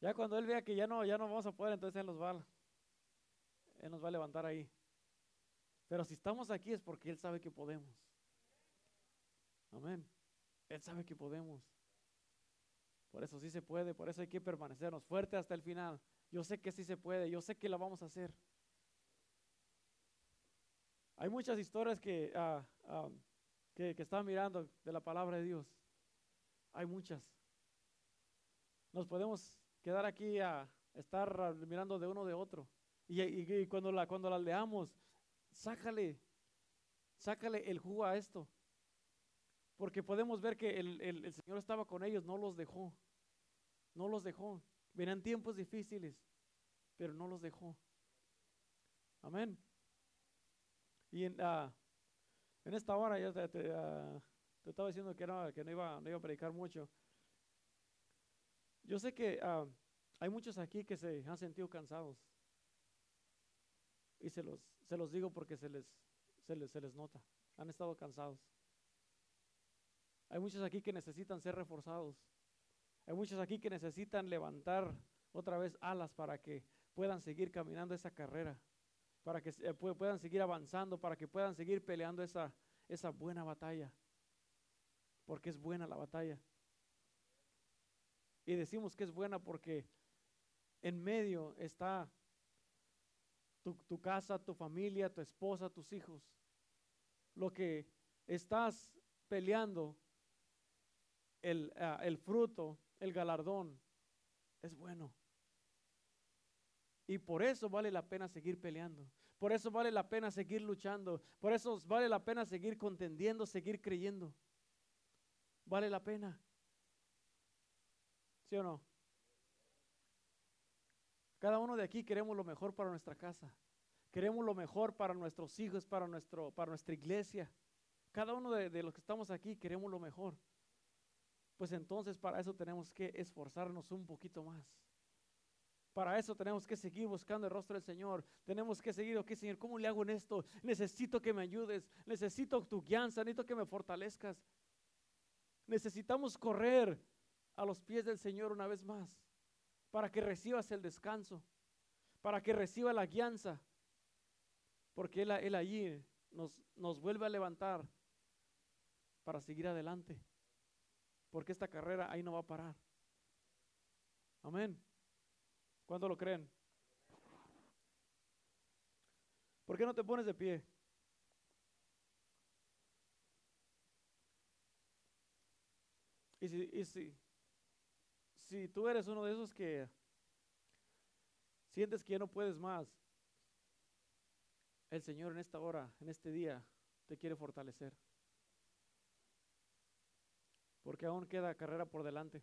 Ya cuando Él vea que ya no, ya no vamos a poder, entonces Él nos va, Él nos va a levantar ahí. Pero si estamos aquí es porque Él sabe que podemos. Amén. Él sabe que podemos. Por eso sí se puede, por eso hay que permanecernos fuertes hasta el final. Yo sé que sí se puede, yo sé que la vamos a hacer. Hay muchas historias que, uh, que, que están mirando de la palabra de Dios. Hay muchas. Nos podemos quedar aquí a estar mirando de uno de otro. Y, cuando, la, cuando las leamos, sácale, sácale el jugo a esto. Porque podemos ver que el, el, Señor estaba con ellos, no los dejó. No los dejó. Venían tiempos difíciles, pero no los dejó. Amén. Y en, uh, en esta hora ya te, te, uh, te, estaba diciendo que, no, que no, iba, no iba a predicar mucho. Yo sé que uh, hay muchos aquí que se han sentido cansados. Y se los, se los digo porque se les, se, les, se les nota. Han estado cansados. Hay muchos aquí que necesitan ser reforzados. Hay muchos aquí que necesitan levantar otra vez alas para que puedan seguir caminando esa carrera, para que eh, puedan seguir avanzando, para que puedan seguir peleando esa, esa buena batalla. Porque es buena la batalla. Y decimos que es buena porque en medio está tu, casa, tu familia, tu esposa, tus hijos. Lo que estás peleando, el, uh, el fruto, el galardón, es bueno. Y por eso vale la pena seguir peleando. Por eso vale la pena seguir luchando. Por eso vale la pena seguir contendiendo, seguir creyendo. Vale la pena. ¿Sí o no? Cada uno de aquí queremos lo mejor para nuestra casa. Queremos lo mejor para nuestros hijos, para, nuestro, para nuestra iglesia. Cada uno de, los que estamos aquí queremos lo mejor. Pues entonces para eso tenemos que esforzarnos un poquito más. Para eso tenemos que seguir buscando el rostro del Señor. Tenemos que seguir, ok, Señor, ¿cómo le hago en esto? Necesito que me ayudes. Necesito tu guianza. Necesito que me fortalezcas. Necesitamos correr a los pies del Señor una vez más para que recibas el descanso, para que reciba la guianza. Porque Él, él allí nos, nos vuelve a levantar para seguir adelante. Porque esta carrera ahí no va a parar. Amén. ¿Cuándo lo creen? ¿Por qué no te pones de pie? Y si, y si, si tú eres uno de esos que sientes que ya no puedes más, el Señor en esta hora, en este día, te quiere fortalecer. Porque aún queda carrera por delante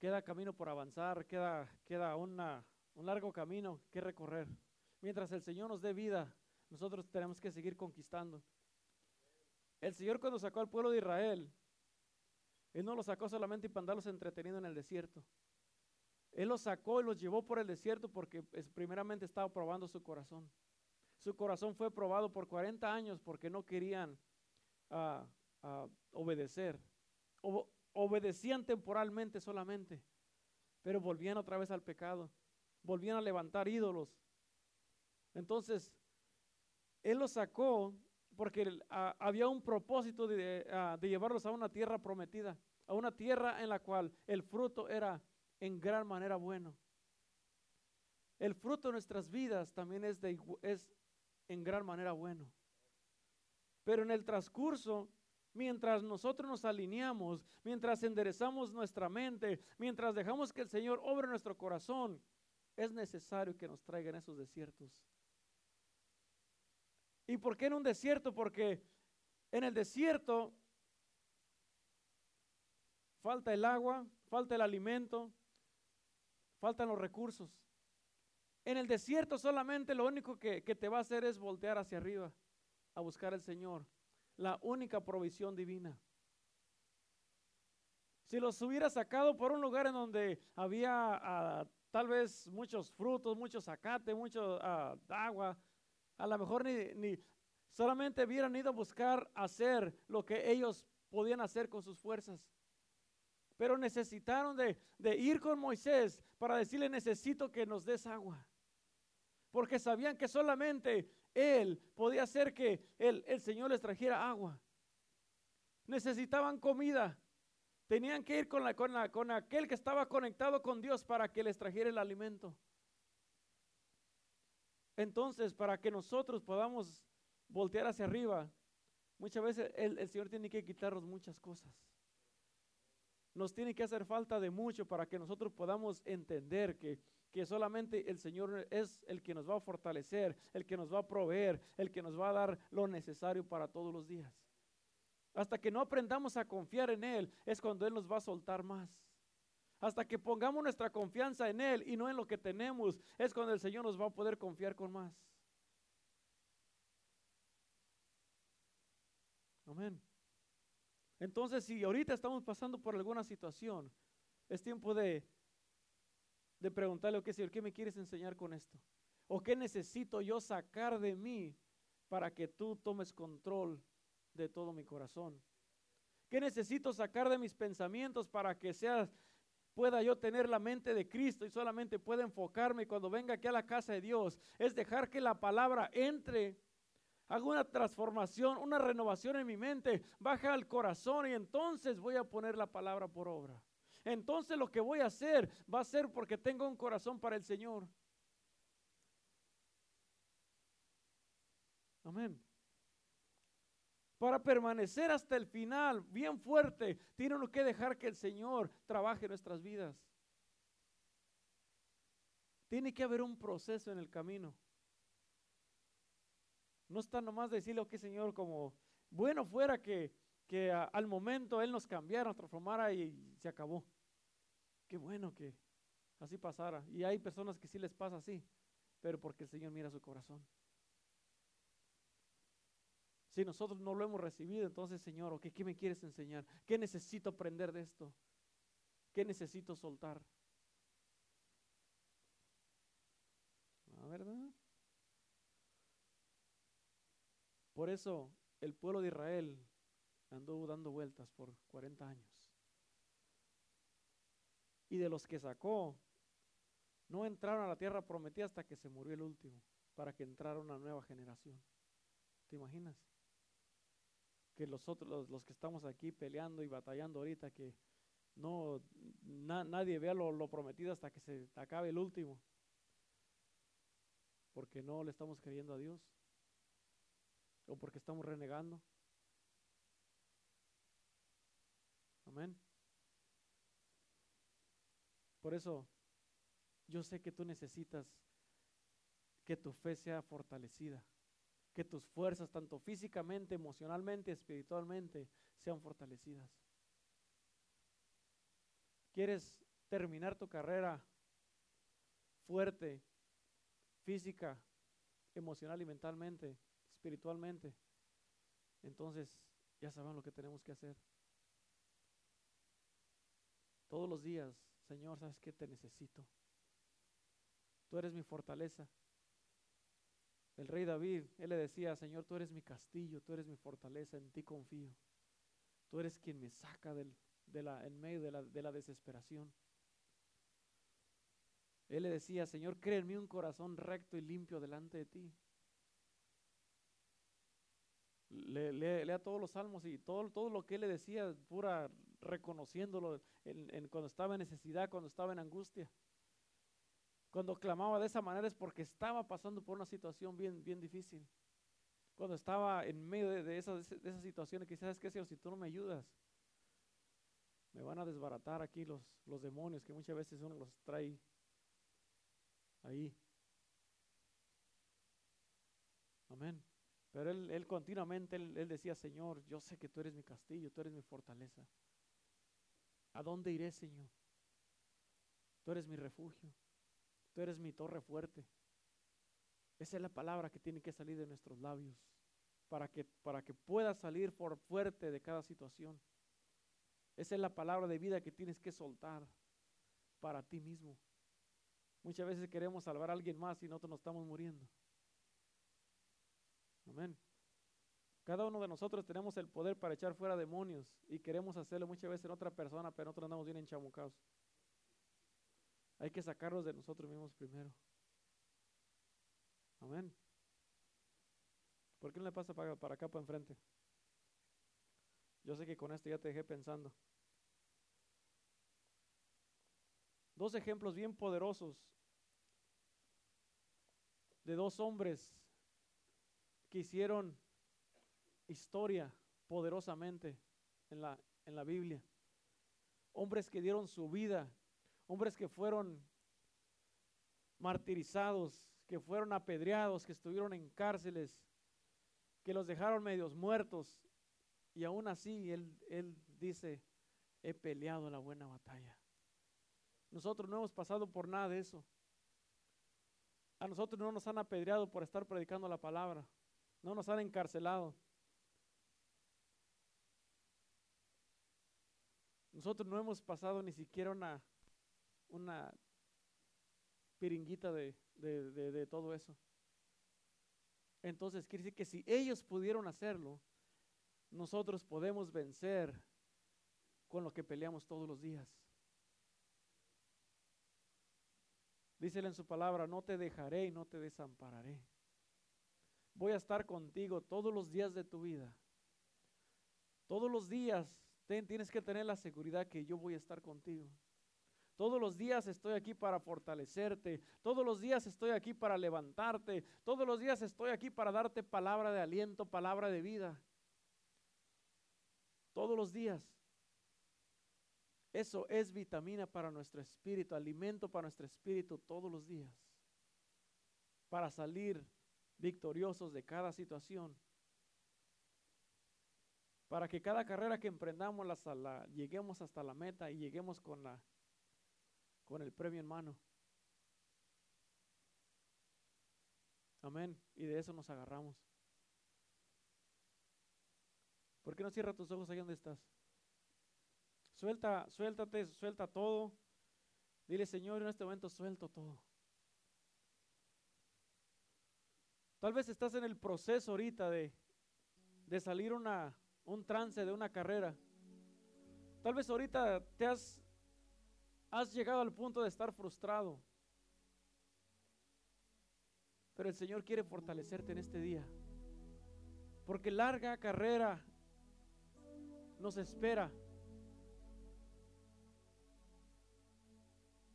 queda camino por avanzar, queda, queda una, un largo camino que recorrer. Mientras el Señor nos dé vida, nosotros tenemos que seguir conquistando. El Señor cuando sacó al pueblo de Israel, Él no lo sacó solamente para andarlos entreteniendo en el desierto. Él los sacó y los llevó por el desierto porque primeramente estaba probando su corazón. Su corazón fue probado por 40 años porque no querían uh, uh, obedecer obedecían temporalmente solamente, pero volvían otra vez al pecado, volvían a levantar ídolos. Entonces, Él los sacó porque había un propósito de, llevarlos a una tierra prometida, a una tierra en la cual el fruto era en gran manera bueno. El fruto de nuestras vidas también es, de, es en gran manera bueno. Pero en el transcurso Mientras nosotros nos alineamos, mientras enderezamos nuestra mente, mientras dejamos que el Señor obre nuestro corazón, es necesario que nos traigan esos desiertos. ¿Y por qué en un desierto? Porque en el desierto falta el agua, falta el alimento, faltan los recursos. En el desierto solamente lo único que, te va a hacer es voltear hacia arriba a buscar al Señor la única provisión divina. Si los hubiera sacado por un lugar en donde había ah, tal vez muchos frutos, mucho zacate, mucho ah, agua, a lo mejor ni, ni solamente hubieran ido a buscar hacer lo que ellos podían hacer con sus fuerzas. Pero necesitaron de, de, ir con Moisés para decirle, necesito que nos des agua. Porque sabían que solamente él podía hacer que el, el Señor les trajera agua. necesitaban comida. Tenían que ir con, la, con, la, con aquel que estaba conectado con Dios para que les trajera el alimento. Entonces, para que nosotros podamos voltear hacia arriba, muchas veces el, Señor tiene que quitarnos muchas cosas. Nos tiene que hacer falta de mucho para que nosotros podamos entender que, que solamente el Señor es el que nos va a fortalecer, el que nos va a proveer, el que nos va a dar lo necesario para todos los días. Hasta que no aprendamos a confiar en Él, es cuando Él nos va a soltar más. Hasta que pongamos nuestra confianza en Él y no en lo que tenemos, es cuando el Señor nos va a poder confiar con más. Amén. Entonces, si ahorita estamos pasando por alguna situación, es tiempo de, de preguntarle, ok, Señor, ¿qué me quieres enseñar con esto? ¿O qué necesito yo sacar de mí para que tú tomes control de todo mi corazón? ¿Qué necesito sacar de mis pensamientos para que sea, pueda yo tener la mente de Cristo y solamente pueda enfocarme cuando venga aquí a la casa de Dios? Es dejar que la palabra entre hago una transformación, una renovación en mi mente, baja al corazón y entonces voy a poner la palabra por obra. Entonces lo que voy a hacer va a ser porque tengo un corazón para el Señor. Amén. Para permanecer hasta el final, bien fuerte, tiene uno que dejar que el Señor trabaje nuestras vidas. Tiene que haber un proceso en el camino. No está nomás decirle, ok Señor, como bueno fuera que, que al momento Él nos cambiara, nos transformara y se acabó. Qué bueno que así pasara. Y hay personas que sí les pasa así, pero porque el Señor mira su corazón. Si nosotros no lo hemos recibido, entonces Señor, okay, ¿qué me quieres enseñar? ¿Qué necesito aprender de esto? ¿Qué necesito soltar? ¿La verdad? Por eso el pueblo de Israel andó dando vueltas por 40 años. Y de los que sacó, no entraron a la tierra prometida hasta que se murió el último, para que entrara una nueva generación. ¿Te imaginas? Que los otros, los, que estamos aquí peleando y batallando ahorita, que no nadie vea lo, lo prometido hasta que se acabe el último, porque no le estamos creyendo a Dios o porque estamos renegando. Amén. Por eso, yo sé que tú necesitas que tu fe sea fortalecida, que tus fuerzas, tanto físicamente, emocionalmente, espiritualmente, sean fortalecidas. ¿Quieres terminar tu carrera fuerte, física, emocional y mentalmente? espiritualmente, entonces ya sabemos lo que tenemos que hacer. Todos los días, Señor, ¿sabes que Te necesito. Tú eres mi fortaleza. El rey David, él le decía, Señor, tú eres mi castillo, tú eres mi fortaleza, en ti confío. Tú eres quien me saca del, de la, en medio de la, de la desesperación. Él le decía, Señor, créeme un corazón recto y limpio delante de ti. lea todos los salmos y todo, todo lo que él le decía, pura reconociéndolo en, cuando estaba en necesidad, cuando estaba en angustia. Cuando clamaba de esa manera es porque estaba pasando por una situación bien, bien difícil. Cuando estaba en medio de, de esas, de esas situaciones, quizás es que si tú no me ayudas, me van a desbaratar aquí los, los demonios que muchas veces uno los trae ahí. Amén. Pero él, continuamente, él, decía, Señor, yo sé que tú eres mi castillo, tú eres mi fortaleza. ¿A dónde iré, Señor? Tú eres mi refugio, eres mi torre fuerte. Esa es la palabra que tiene que salir de nuestros labios para que, para que pueda salir por fuerte de cada situación. Esa es la palabra de vida que tienes que soltar para ti mismo. Muchas veces queremos salvar a alguien más y nosotros nos estamos muriendo. Amén. Cada uno de nosotros tenemos el poder para echar fuera demonios y queremos hacerlo muchas veces en otra persona, pero nosotros andamos bien enchamucados. Hay que sacarlos de nosotros mismos primero. Amén. ¿Por qué no le pasa para, acá, para enfrente? Yo sé que con esto ya te dejé pensando. Dos ejemplos bien poderosos de dos hombres que hicieron historia poderosamente en la, en la Biblia. Hombres que dieron su vida, hombres que fueron martirizados, que fueron apedreados, que estuvieron en cárceles, que los dejaron medios muertos. Y aún así él, él dice, he peleado la buena batalla. Nosotros no hemos pasado por nada de eso. A nosotros no nos han apedreado por estar predicando la palabra. No nos han encarcelado. Nosotros no hemos pasado ni siquiera una, una piringuita de, de todo eso. Entonces quiere decir que si ellos pudieron hacerlo, nosotros podemos vencer con lo que peleamos todos los días. Dícele en su palabra, no te dejaré y no te desampararé. Voy a estar contigo todos los días de tu vida. Todos los días tienes que tener la seguridad que yo voy a estar contigo. Todos los días estoy aquí para fortalecerte. Todos los días estoy aquí para levantarte. Todos los días estoy aquí para darte palabra de aliento, palabra de vida. Todos los días. Eso es vitamina para nuestro espíritu, alimento para nuestro espíritu todos los días. Para salir victoriosos de cada situación. Para que cada carrera que emprendamos lleguemos hasta la meta y lleguemos con, la, con el premio en mano. Amén. Y de eso nos agarramos. ¿Por qué no cierra tus ojos ahí donde estás? Suelta, suéltate, suelta todo. Dile, Señor, en este momento suelto todo. Tal vez estás en el proceso ahorita de, de salir una, un trance de una carrera. Tal vez ahorita te has, has llegado al punto de estar frustrado. Pero el Señor quiere fortalecerte en este día. Porque larga carrera nos espera.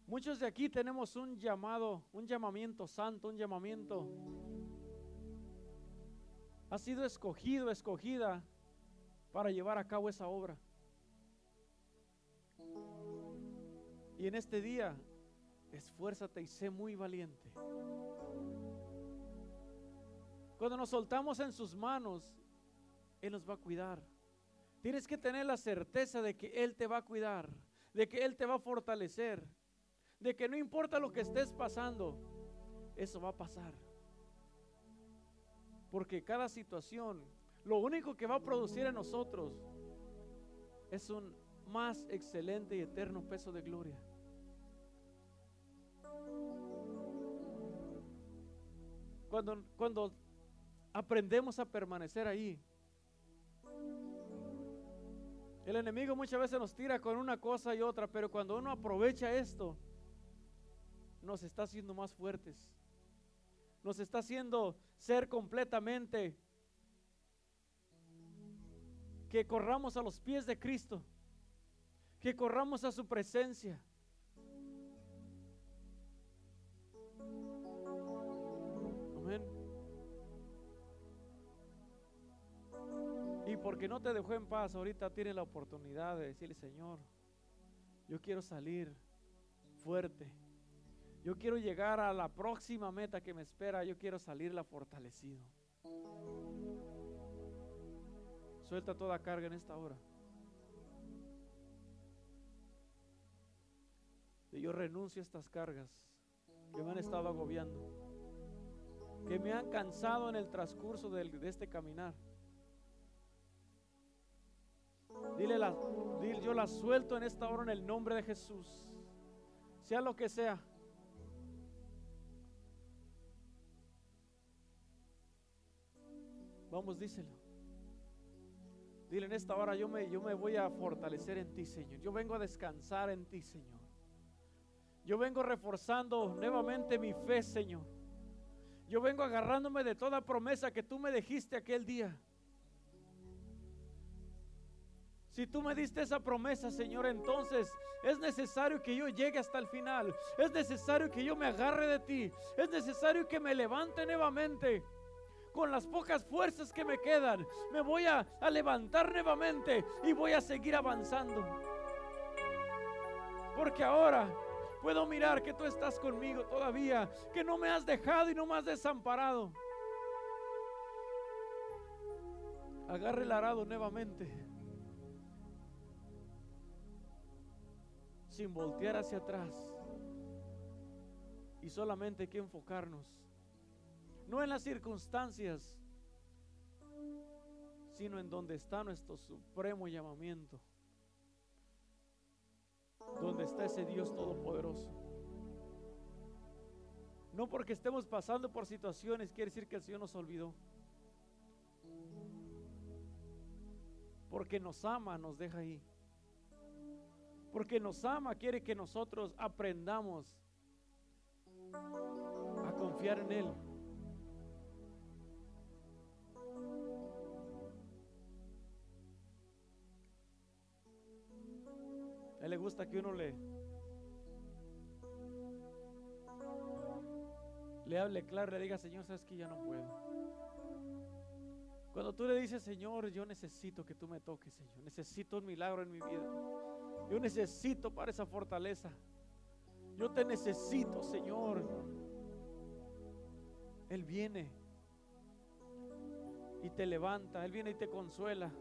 Muchos de aquí tenemos un llamado, un llamamiento santo, un llamamiento. Ha sido escogido, escogida para llevar a cabo esa obra. Y en este día, esfuérzate y sé muy valiente. Cuando nos soltamos en sus manos, Él nos va a cuidar. Tienes que tener la certeza de que Él te va a cuidar, de que Él te va a fortalecer de que no importa lo que estés pasando, eso va a pasar. Porque cada situación, lo único que va a producir en nosotros es un más excelente y eterno peso de gloria. Cuando, cuando aprendemos a permanecer ahí, el enemigo muchas veces nos tira con una cosa y otra, pero cuando uno aprovecha esto, nos está haciendo más fuertes. Nos está haciendo ser completamente que corramos a los pies de Cristo, que corramos a su presencia. Amén. Y porque no te dejó en paz, ahorita tiene la oportunidad de decirle, Señor, yo quiero salir fuerte. Yo quiero llegar a la próxima meta que me espera. Yo quiero salirla fortalecido. Suelta toda carga en esta hora. Yo renuncio a estas cargas que me han estado agobiando, que me han cansado en el transcurso de, este caminar. Dile, la, dile, yo la suelto en esta hora en el nombre de Jesús. Sea lo que sea. Vamos, díselo. Dile en esta hora, yo me, yo me voy a fortalecer en ti, Señor. Yo vengo a descansar en ti, Señor. Yo vengo reforzando nuevamente mi fe, Señor. Yo vengo agarrándome de toda promesa que tú me dijiste aquel día. Si tú me diste esa promesa, Señor, entonces es necesario que yo llegue hasta el final. Es necesario que yo me agarre de ti. Es necesario que me levante nuevamente. Con las pocas fuerzas que me quedan, me voy a, a levantar nuevamente y voy a seguir avanzando. Porque ahora puedo mirar que tú estás conmigo todavía, que no me has dejado y no me has desamparado. Agarre el arado nuevamente. sin voltear hacia atrás. Y solamente hay que enfocarnos, no en las circunstancias, sino en donde está nuestro supremo llamamiento, donde está ese Dios todopoderoso. No porque estemos pasando por situaciones quiere decir que el Señor nos olvidó. Porque nos ama, nos deja ahí porque nos ama, quiere que nosotros aprendamos a confiar en Él. Él le gusta que uno le, le hable claro, le diga, Señor, sabes que ya no puedo. Cuando tú le dices, Señor, yo necesito que tú me toques, Señor, necesito un milagro en mi vida. Yo necesito para esa fortaleza. Yo te necesito, Señor. Él viene y te levanta. Él viene y te consuela.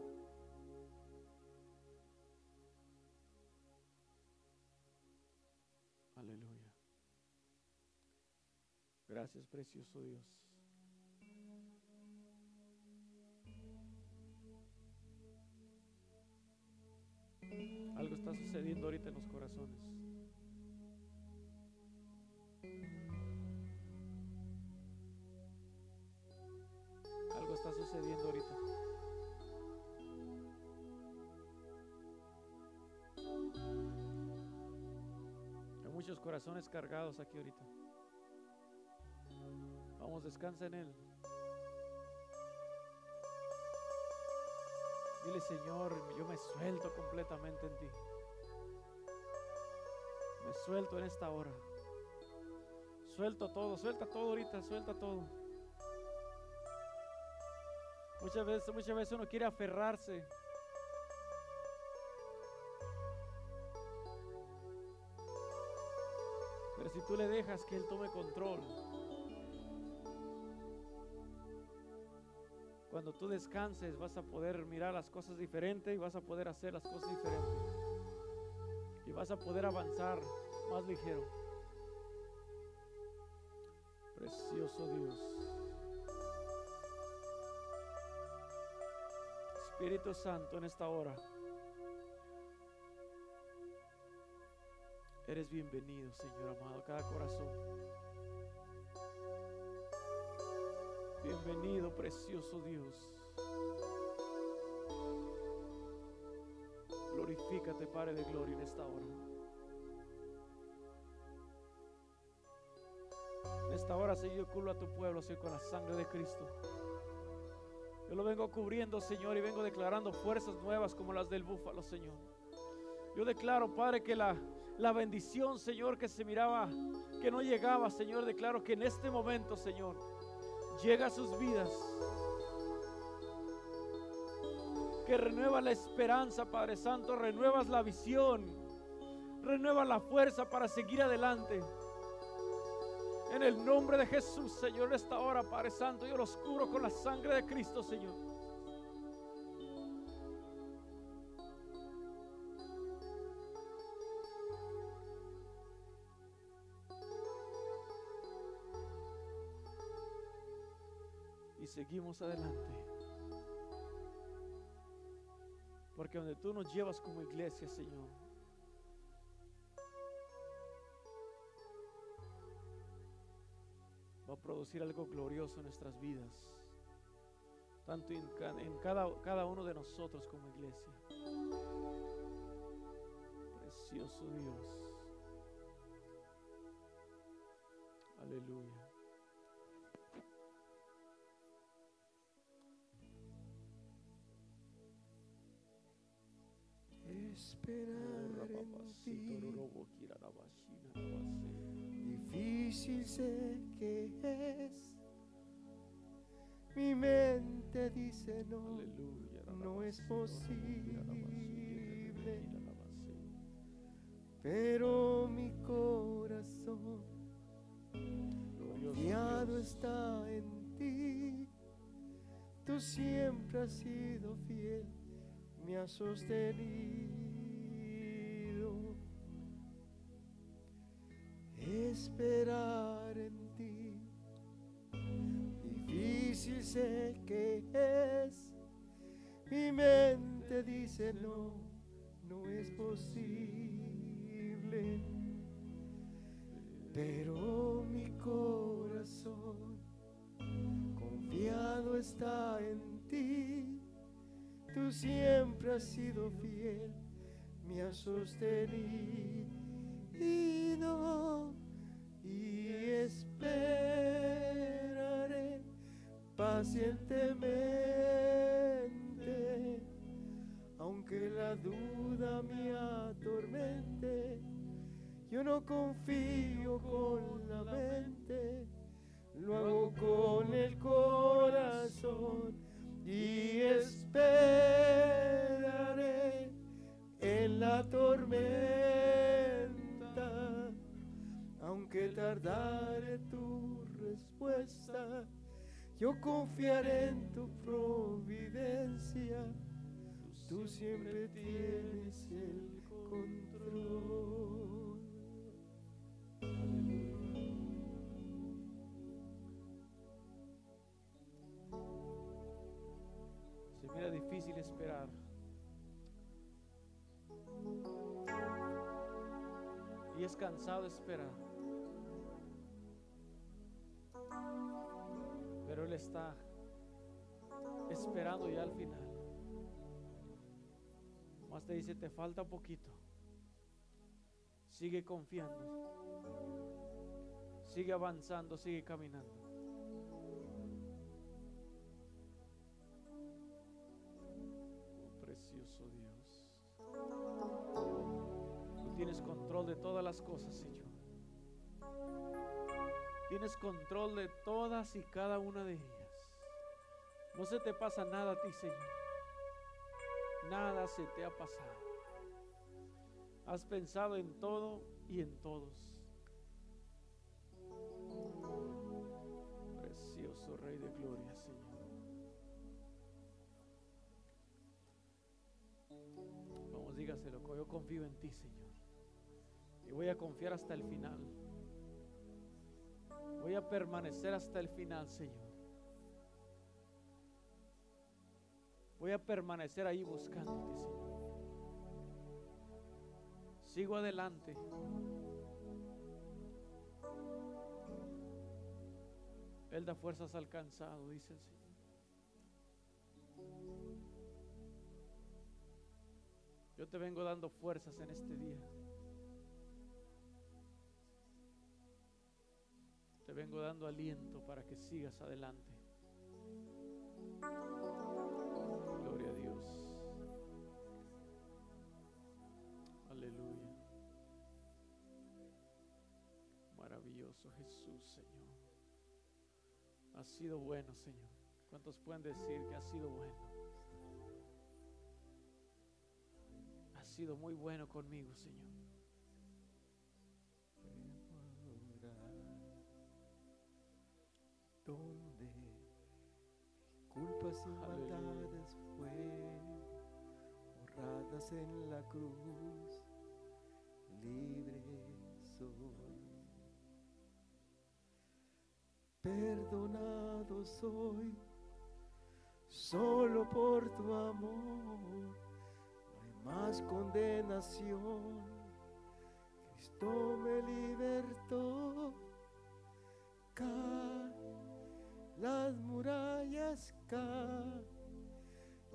Gracias, precioso Dios. Algo está sucediendo ahorita en los corazones. Algo está sucediendo ahorita. Hay muchos corazones cargados aquí ahorita. Descansa en Él. Dile, Señor, yo me suelto completamente en ti. Me suelto en esta hora. Suelto todo, suelta todo ahorita, suelta todo. Muchas veces, muchas veces uno quiere aferrarse. Pero si tú le dejas que Él tome control, Cuando tú descanses vas a poder mirar las cosas diferentes y vas a poder hacer las cosas diferentes. Y vas a poder avanzar más ligero. Precioso Dios. Espíritu Santo en esta hora. Eres bienvenido, Señor amado, a cada corazón. Bienvenido, precioso Dios. Glorifícate, Padre de gloria, en esta hora. En esta hora, Señor, yo cubro a tu pueblo, Señor, con la sangre de Cristo. Yo lo vengo cubriendo, Señor, y vengo declarando fuerzas nuevas como las del búfalo, Señor. Yo declaro, Padre, que la, la bendición, Señor, que se miraba, que no llegaba, Señor, declaro que en este momento, Señor, llega a sus vidas. Que renueva la esperanza, Padre Santo, renuevas la visión, renueva la fuerza para seguir adelante. En el nombre de Jesús, Señor, esta hora, Padre Santo, yo los cubro con la sangre de Cristo, Señor. Seguimos adelante. Porque donde tú nos llevas como iglesia, Señor, va a producir algo glorioso en nuestras vidas. Tanto en, cada uno de nosotros como iglesia. Precioso Dios. Aleluya. Esperar en ti. Difícil sé que es. Mi mente dice no, no es posible. Pero mi corazón confiado está en ti. Tú siempre has sido fiel, me has sostenido. Esperar en ti, difícil sé que es. Mi mente dice no, no es posible. Pero mi corazón confiado está en ti. Tú siempre has sido fiel, me has sostenido y esperaré pacientemente, aunque la duda me atormente. Yo no confío con la mente, lo hago con el corazón y esperaré en la tormenta, aunque tardare tu respuesta. Yo confiaré en tu providencia, tú siempre tienes el control. Se mira difícil esperar. Y es cansado esperar. Está esperando ya al final. Más te dice, te falta poquito. Sigue confiando. Sigue avanzando, sigue caminando. Oh, precioso Dios. Tú tienes control de todas las cosas, Señor. Tienes control de todas y cada una de ellas. No se te pasa nada a ti, Señor. Nada se te ha pasado. Has pensado en todo y en todos. Precioso Rey de Gloria, Señor. Vamos, dígaselo, yo confío en ti, Señor. Y voy a confiar hasta el final. Voy a permanecer hasta el final, Señor. Voy a permanecer ahí buscándote, Señor. Sigo adelante. Él da fuerzas al cansado, dice el Señor. Yo te vengo dando fuerzas en este día. Te vengo dando aliento para que sigas adelante. Maravilloso Jesús, Señor. Ha sido bueno, Señor. ¿Cuántos pueden decir que ha sido bueno? Ha sido muy bueno conmigo, Señor. donde culpas y maldades fueron borradas en la cruz, libre Perdonado soy solo por tu amor, no hay más condenación. Cristo me libertó. Caen las murallas caen,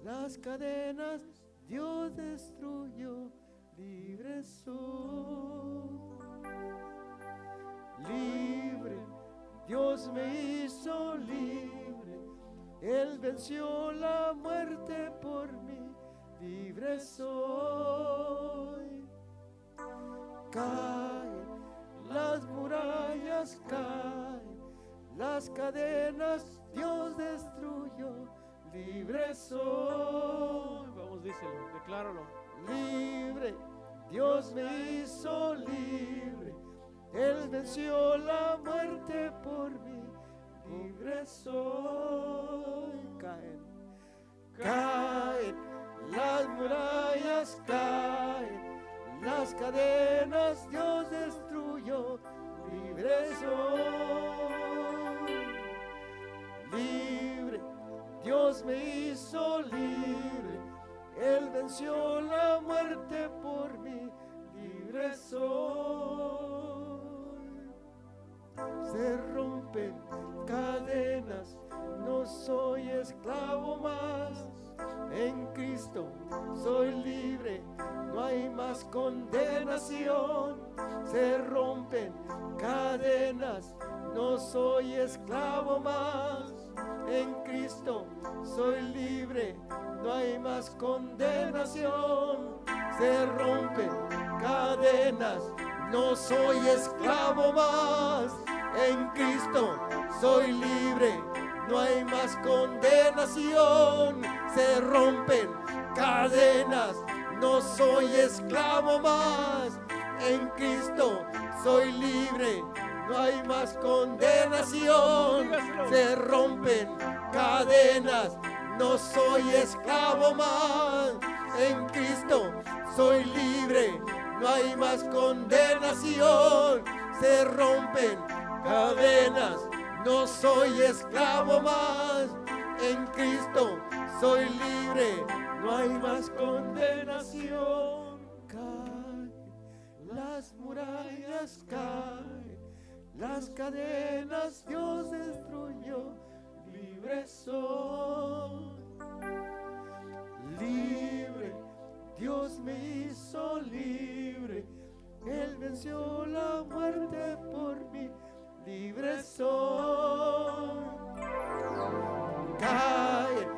las cadenas Dios destruyó, libre soy. Libre, Dios me hizo libre, Él venció la muerte por mí, libre soy. Caen las murallas, caen las cadenas, Dios destruyó, libre soy. Vamos, díselo, decláralo. Libre, Dios me hizo libre, Él venció la muerte por mí, libre soy. Caen, caen, las murallas caen, las cadenas Dios destruyó, libre soy. Libre, Dios me hizo libre, Él venció la muerte por mí, libre soy. Se rompen cadenas, no soy esclavo más. En Cristo soy libre, no hay más condenación. Se rompen cadenas, no soy esclavo más. En Cristo soy libre, no hay más condenación. Se rompen cadenas, no soy esclavo más. En Cristo soy libre, no hay más condenación. Se rompen cadenas, no soy esclavo más. En Cristo soy libre, no hay más condenación. Se rompen cadenas, no soy esclavo más. En Cristo soy libre, no hay más condenación. Se rompen cadenas, no soy esclavo más. En Cristo soy libre, no hay más condenación. Caen, las murallas caen, las cadenas Dios destruyó, libre soy. Libre, Dios me hizo libre, Él venció la muerte por mí, libre soy. Caen,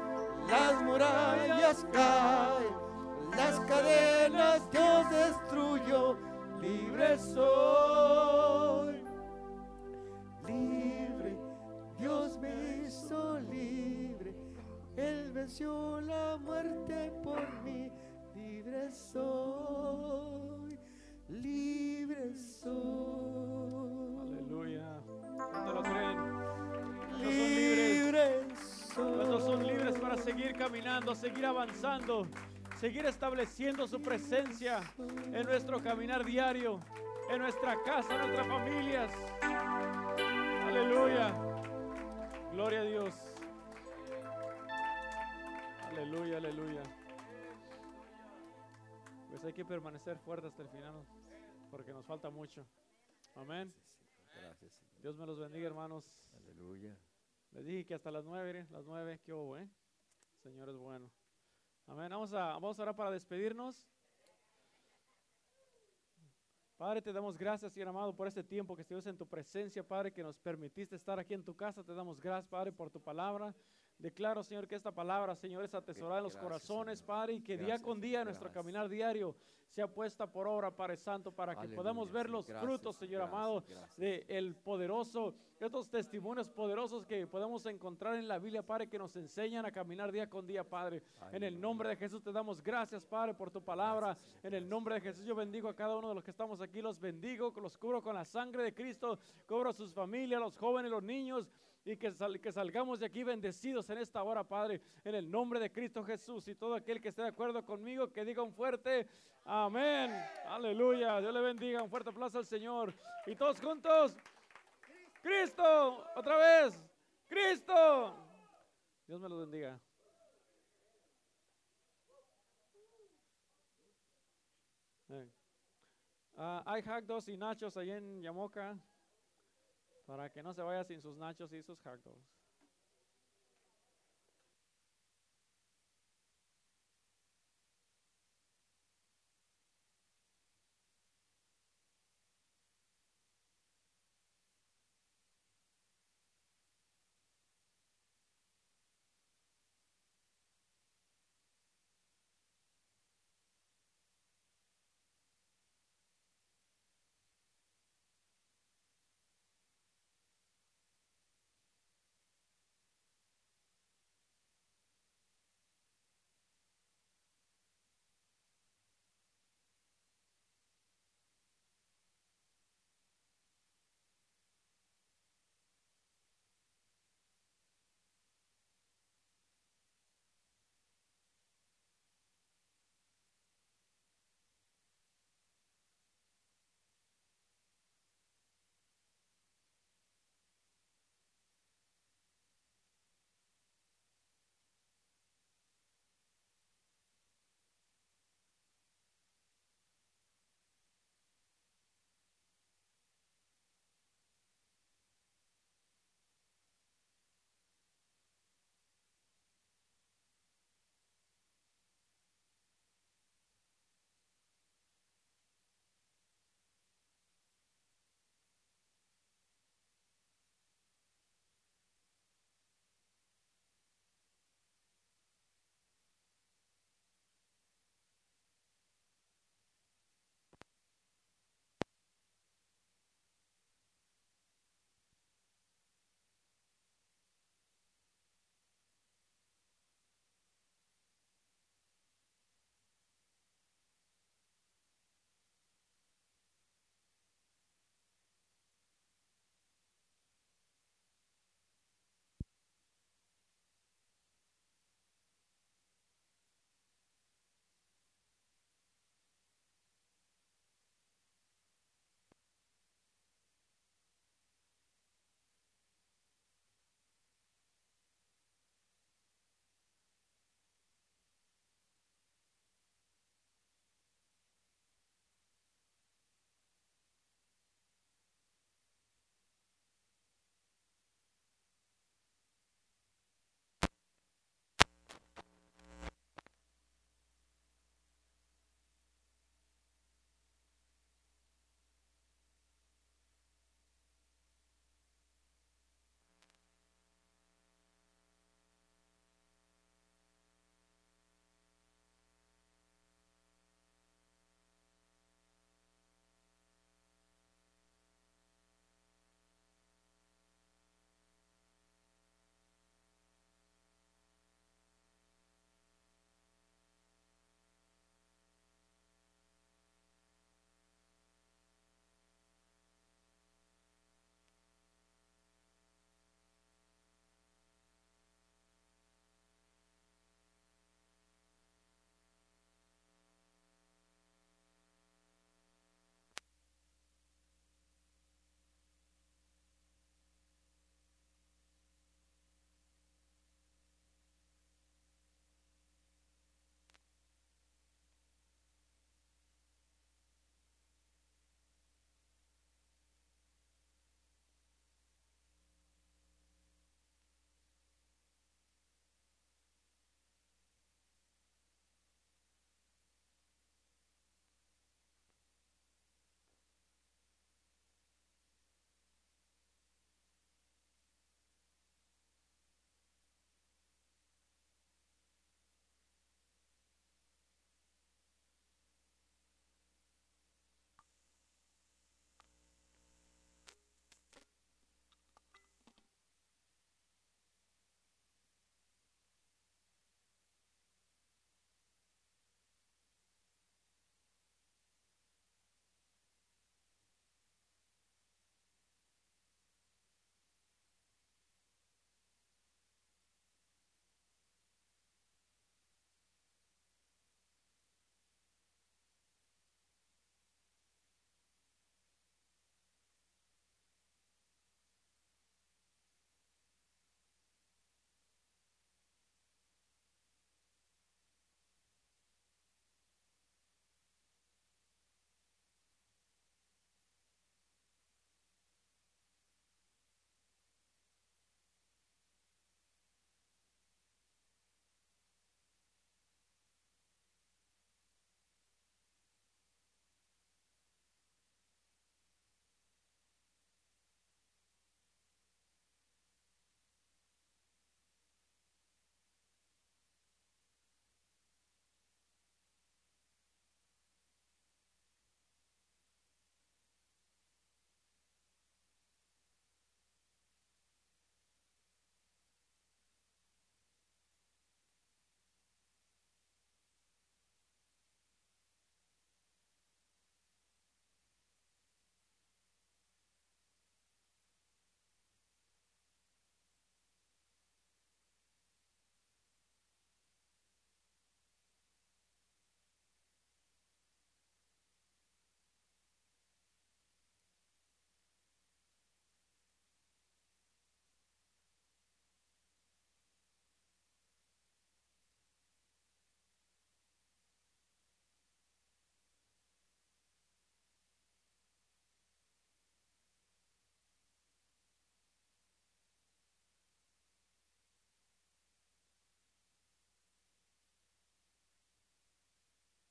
las murallas caen, las cadenas Dios destruyó, libre soy. Libre, Dios me hizo libre, Él venció la muerte por mí, libre soy, libre soy. Aleluya. ¿Cuántos lo creen? ¿Cuántos son libres? Libre ¿Cuántos son libres para seguir caminando, seguir avanzando, seguir estableciendo su presencia en nuestro caminar diario, en nuestra casa, en nuestras familias? Aleluya. Gloria a Dios. Aleluya, aleluya. Pues hay que permanecer fuerte hasta el final, porque nos falta mucho. Amén. Gracias, Señor. Dios me los bendiga, hermanos. Aleluya. Les dije que hasta las nueve, las nueve, qué hubo, ¿eh? Señor es bueno. Amén. Vamos a, vamos a orar para despedirnos. Padre, te damos gracias, Señor amado, por este tiempo que estuvimos en tu presencia, Padre, que nos permitiste estar aquí en tu casa. Te damos gracias, Padre, por tu palabra. Declaro, Señor, que esta palabra, Señor, es atesorada en los Gracias, corazones, Señor. Padre, y que día con día nuestro caminar diario sea puesta por obra, Padre Santo, para que podamos ver los frutos, Señor amado, de el poderoso, estos testimonios poderosos que podemos encontrar en la Biblia, Padre, que nos enseñan a caminar día con día, Padre. En el nombre de Jesús te damos gracias, Padre, por tu palabra. En el nombre de Jesús yo bendigo a cada uno de los que estamos aquí, los bendigo, los cubro con la sangre de Cristo, cubro a sus familias, los jóvenes, los niños. Y que, sal- que salgamos de aquí bendecidos en esta hora, Padre, en el nombre de Cristo Jesús. Y todo aquel que esté de acuerdo conmigo, que diga un fuerte amén. Aleluya. Dios le bendiga. Un fuerte aplauso al Señor. Y todos juntos. Cristo, otra vez. Cristo. Dios me los bendiga. Hay hot dogs y nachos ahí en Yamoca para que no se vaya sin sus nachos y sus hot.